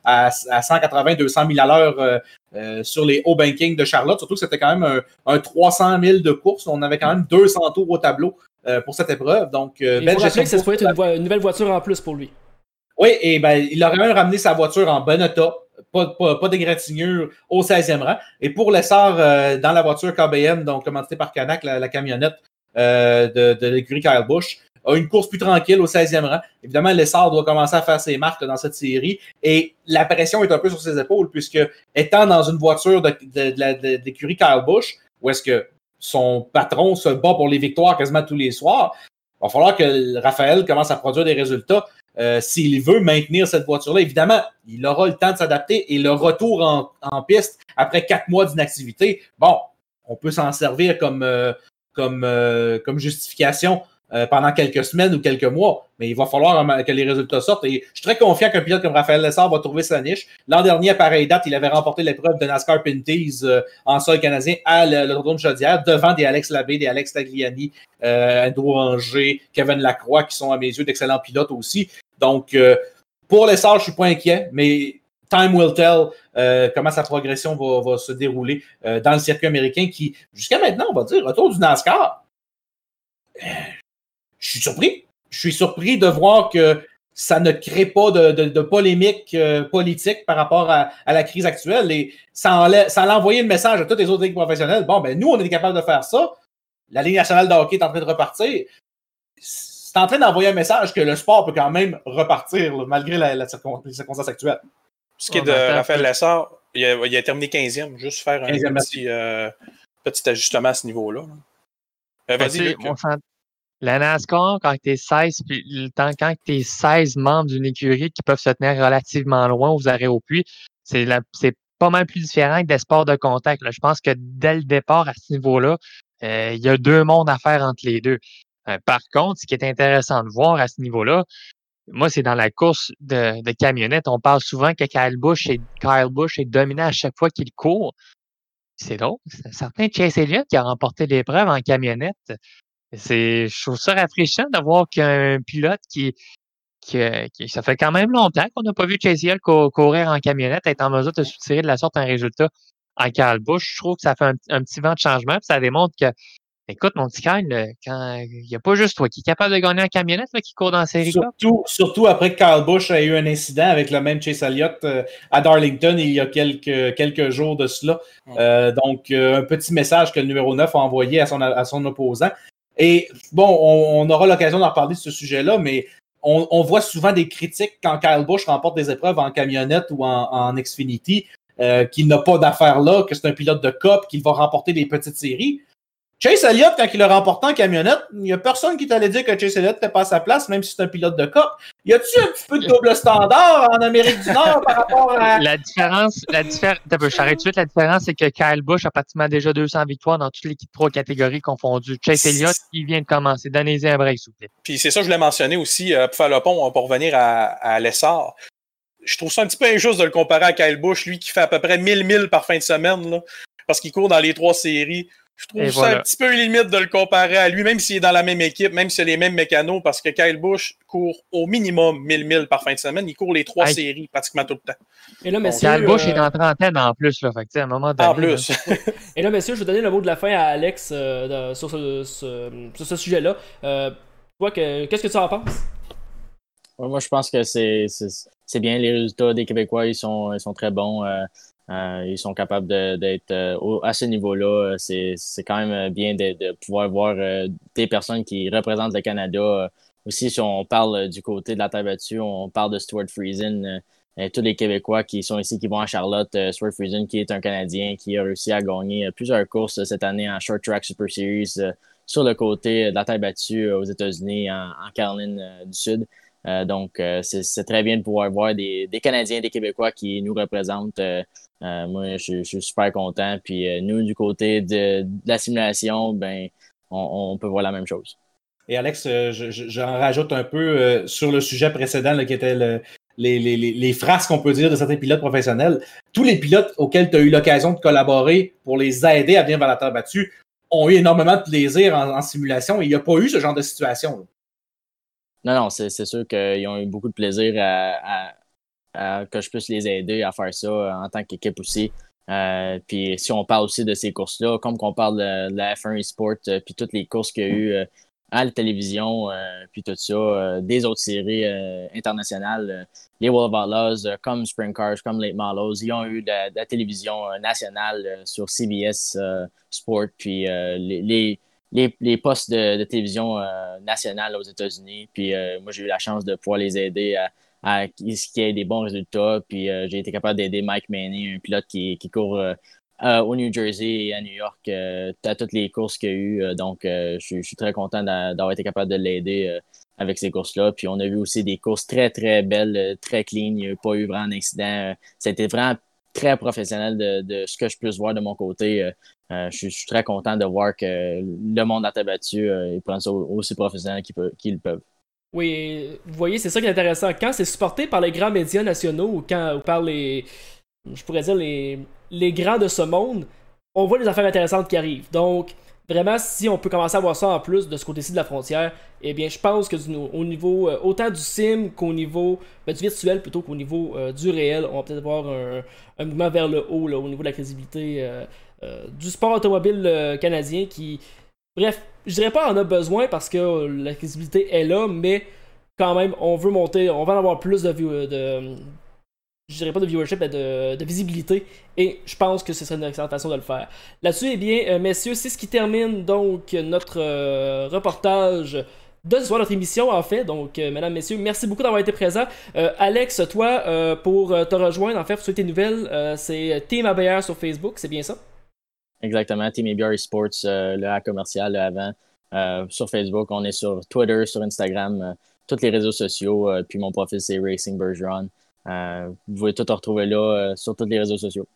à, à 180-200 000 à l'heure sur les hauts bankings de Charlotte. Surtout que c'était quand même un, un 300 000 de course. On avait quand même 200 tours au tableau euh, pour cette épreuve. Donc, euh, rappeler que ça se course. être une, nouvelle voiture en plus pour lui. Oui, et ben, il aurait même ramené sa voiture en bon état. Pas, pas, pas d'égratignure au 16e rang. Et pour l'essor euh, dans la voiture KBM, donc commanditée par Canac, la, la camionnette euh, de, de l'écurie Kyle Busch, a une course plus tranquille au 16e rang. Évidemment, l'essor doit commencer à faire ses marques dans cette série. Et la pression est un peu sur ses épaules, puisque étant dans une voiture de, de, d'écurie Kyle Busch, où est-ce que son patron se bat pour les victoires quasiment tous les soirs, il va falloir que Raphaël commence à produire des résultats. Euh, s'il veut maintenir cette voiture-là, évidemment, il aura le temps de s'adapter et le retour en, piste après quatre mois d'inactivité, bon, on peut s'en servir comme, euh, comme, euh, comme justification euh, pendant quelques semaines ou quelques mois, mais il va falloir euh, que les résultats sortent. Et je suis très confiant qu'un pilote comme Raphaël Lessard va trouver sa niche. L'an dernier, à pareille date, il avait remporté l'épreuve de NASCAR Pinties euh, en sol canadien à l'autodrome Chaudière, devant des Alex Labbé, des Alex Tagliani, euh, Andrew Anger, Kevin Lacroix, qui sont à mes yeux d'excellents pilotes aussi. Donc, euh, pour l'essor, je suis pas inquiet, mais time will tell euh, comment sa progression va, va se dérouler euh, dans le circuit américain qui, jusqu'à maintenant, on va dire, retour du NASCAR. Je suis surpris. Je suis surpris de voir que ça ne crée pas de, de- de polémique euh, politique par rapport à, à la crise actuelle. Et ça, enlève- ça allait envoyer le message à toutes les autres ligues professionnelles. Bon, ben nous, on est capable de faire ça. La Ligue nationale de hockey est en train de repartir. C'est en train d'envoyer un message que le sport peut quand même repartir, là, malgré la, la circon- les circonstances actuelles. Ce qui est de Raphaël. Lessard, il a, il a terminé 15e, juste faire un 15e, petit, euh, petit ajustement à ce niveau-là. là. Euh, Ben, Vas-y, La NASCAR, quand tu es 16, puis le temps, quand tu es 16 membres d'une écurie qui peuvent se tenir relativement loin aux arrêts au puits, c'est pas mal plus différent que des sports de contact. Je pense que dès le départ, à ce niveau-là, euh, il y a deux mondes à faire entre les deux. Euh, par contre, ce qui est intéressant de voir à ce niveau-là, moi, c'est dans la course de, de camionnette. On parle souvent que Kyle Busch est, Kyle Busch est dominant à chaque fois qu'il court. C'est drôle. C'est un certain Chase Elliott qui a remporté l'épreuve en camionnette. C'est, je trouve ça rafraîchissant de voir qu'un pilote qui, qui, euh, qui- ça fait quand même longtemps qu'on n'a pas vu Chase Elliott cou- courir en camionnette, être en mesure de soutirer de la sorte un résultat en Busch. Je trouve que ça fait un, un petit vent de changement, puis ça démontre que, écoute, mon petit Kyle, quand, il n'y a pas juste toi qui est capable de gagner en camionnette, là, qui court dans la série. Surtout, surtout après que Kyle Busch a eu un incident avec le même Chase Elliott euh, à Darlington il y a quelques, quelques jours de cela. Euh, donc, euh, un petit message que le numéro 9 a envoyé à son, à son opposant. Et bon, on, aura l'occasion d'en reparler de ce sujet-là, mais on, voit souvent des critiques quand Kyle Busch remporte des épreuves en camionnette ou en, en Xfinity, euh, qu'il n'a pas d'affaires là, que c'est un pilote de COP, qu'il va remporter des petites séries. Chase Elliott, quand il l'a remporté en camionnette, il n'y a personne qui t'allait dire que Chase Elliott n'était pas à sa place, même si c'est un pilote de cop. Y a-tu un petit peu de double standard en Amérique du Nord par rapport à. La différence, la différence, j'arrête tout de suite, la différence, c'est que Kyle Busch a pratiquement déjà 200 victoires dans toutes les trois catégories confondues. Chase Elliott, il vient de commencer. Donnez-y un break, s'il vous plaît. Puis c'est ça, je l'ai mentionné aussi, euh, pour faire le pont, pour revenir à, à l'essor. Je trouve ça un petit peu injuste de le comparer à Kyle Busch, lui qui fait à peu près 1000 milles par fin de semaine, là, parce qu'il court dans les trois séries. Je trouve Et ça voilà. un petit peu limite de le comparer à lui, même s'il est dans la même équipe, même s'il a les mêmes mécanos, parce que Kyle Busch court au minimum 1000 milles par fin de semaine. Il court les trois Hey. séries pratiquement tout le temps. Et là, messieurs, Kyle Busch euh, est en trentaine en plus, là. Fait que, à un moment donné. En plus. Et là, messieurs, je vais donner le mot de la fin à Alex euh, sur ce, ce- sur ce sujet-là. Euh, toi, que- qu'est-ce que tu en penses? Ouais, moi, je pense que c'est bien. Les résultats des Québécois, ils sont, ils sont très bons. Euh, ils sont capables d'être euh, à ce niveau-là. Euh, C'est quand même bien de, de pouvoir voir des personnes qui représentent le Canada. Aussi, si on parle du côté de la terre battue, on parle de Stuart Friesen. tous les Québécois qui sont ici, qui vont à Charlotte, Stuart Friesen, qui est un Canadien, qui a réussi à gagner plusieurs courses cette année en Short Track Super Series sur le côté de la terre battue aux États-Unis, en, Caroline du Sud. Euh, donc, euh, c'est très bien de pouvoir voir des, Canadiens, des Québécois qui nous représentent. Euh, moi, je, suis super content. Puis nous, du côté de, la simulation, ben, on, peut voir la même chose. Et Alex, je- je- j'en rajoute un peu sur le sujet précédent qui était le- les, phrases qu'on peut dire de certains pilotes professionnels. Tous les pilotes auxquels tu as eu l'occasion de collaborer pour les aider à venir vers la terre battue ont eu énormément de plaisir en, simulation il n'y a pas eu ce genre de situation. Non, non, c'est sûr qu'ils ont eu beaucoup de plaisir à, que je puisse les aider à faire ça euh, en tant qu'équipe aussi. Euh, puis si on parle aussi de ces courses-là, comme qu'on parle de, la F1 eSport, euh, puis toutes les courses qu'il y a eu à la télévision, puis tout ça, des autres séries internationales, les World of Outlaws, comme Spring Cars, comme Late Models, ils ont eu de, la- télévision nationale sur CBS Sport, puis les, les, les postes de, de télévision euh, nationale aux États-Unis. Puis euh, moi, j'ai eu la chance de pouvoir les aider à, à qu'il y ait des bons résultats. Puis euh, j'ai été capable d'aider Mike Maney, un pilote qui, qui court euh, au New Jersey et à New York euh, à toutes les courses qu'il y a eu. Euh, donc, je, suis- je suis très content d'a- d'avoir été capable de l'aider avec ces courses-là. Puis on a vu aussi des courses très, très belles, très clean. Il n'y a pas eu vraiment d'incident. Euh, C'était vraiment très professionnel de, de ce que je puisse voir de mon côté. Euh, euh, je, suis, très content de voir que le monde a battu, euh, ils prennent ça au- aussi professionnel qu'ils peuvent. peuvent. Oui, vous voyez, c'est ça qui est intéressant. Quand c'est supporté par les grands médias nationaux ou quand ou par les, je pourrais dire les, les grands de ce monde, on voit des affaires intéressantes qui arrivent. Donc, vraiment, si on peut commencer à voir ça en plus de ce côté-ci de la frontière, eh bien, je pense que au niveau euh, autant du sim qu'au niveau ben, du virtuel plutôt qu'au niveau euh, du réel, on va peut-être voir un, mouvement vers le haut là, au niveau de la crédibilité euh, du sport automobile canadien qui, bref, je dirais pas en a besoin parce que la crédibilité est là, mais quand même, on veut monter, on va en avoir plus de, de je dirais pas de viewership, mais de, visibilité. Et je pense que ce serait une excellente façon de le faire. Là-dessus, eh bien, euh, messieurs, c'est ce qui termine donc notre euh, reportage de ce soir, notre émission en fait. Donc, euh, mesdames, messieurs, merci beaucoup d'avoir été présents. Euh, Alex, toi, pour te rejoindre, en fait, pour souhaiter des nouvelles, c'est Team ABR sur Facebook, c'est bien ça? Exactement. Team ABR Sports, euh, le A commercial, le avant. Sur Facebook, on est sur Twitter, sur Instagram, tous les réseaux sociaux. puis mon profil, c'est Racing Bergeron. Euh, vous pouvez tout retrouver là euh, sur tous les réseaux sociaux.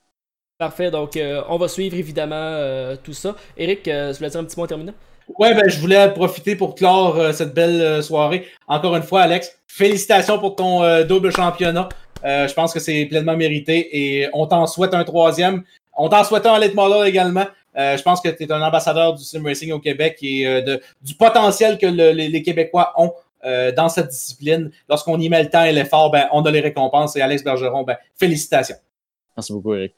Parfait, donc euh, on va suivre évidemment euh, tout ça. Eric, euh, tu voulais dire un petit mot en terminant? Ouais, ben, je voulais profiter pour clore euh, cette belle euh, soirée. Encore une fois, Alex, félicitations pour ton euh, double championnat. Euh, je pense que c'est pleinement mérité et on t'en souhaite un troisième. On t'en souhaite un late model également. Euh, je pense que tu es un ambassadeur du sim racing au Québec et euh, de, du potentiel que le- les, les Québécois ont euh, dans cette discipline. Lorsqu'on y met le temps et l'effort, ben, on a les récompenses. Et Alex Bergeron, ben, félicitations. Merci beaucoup, Eric.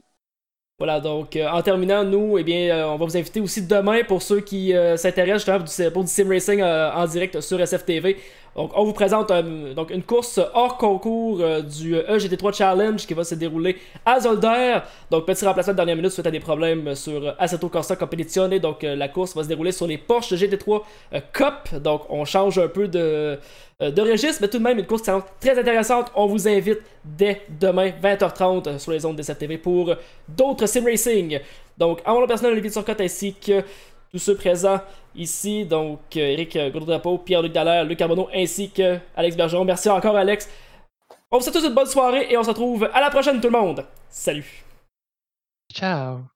Voilà, donc euh, en terminant, nous, eh bien, euh, on va vous inviter aussi demain pour ceux qui euh, s'intéressent justement pour du, pour du sim racing euh, en direct sur SFTV. Donc, on vous présente euh, donc une course hors concours euh, du EGT3 Challenge qui va se dérouler à Zolder. Donc, petit remplacement de dernière minute suite à des problèmes sur Assetto Corsa Competizione. Donc, euh, la course va se dérouler sur les Porsche GT3 euh, Cup. Donc, on change un peu de, euh, de registre, mais tout de même une course qui très intéressante. On vous invite dès demain 20h30 euh, sur les ondes de SFTV pour euh, d'autres sim racing. Donc, en mon personnel, Olivier Turcotte ainsi que tous ceux présents ici, donc euh, Eric Gaudreau, Pierre-Luc Dallaire, Luc Carbonneau, ainsi que Alex Bergeron. Merci encore, Alex. On vous souhaite tous une bonne soirée et on se retrouve à la prochaine, tout le monde. Salut. Ciao.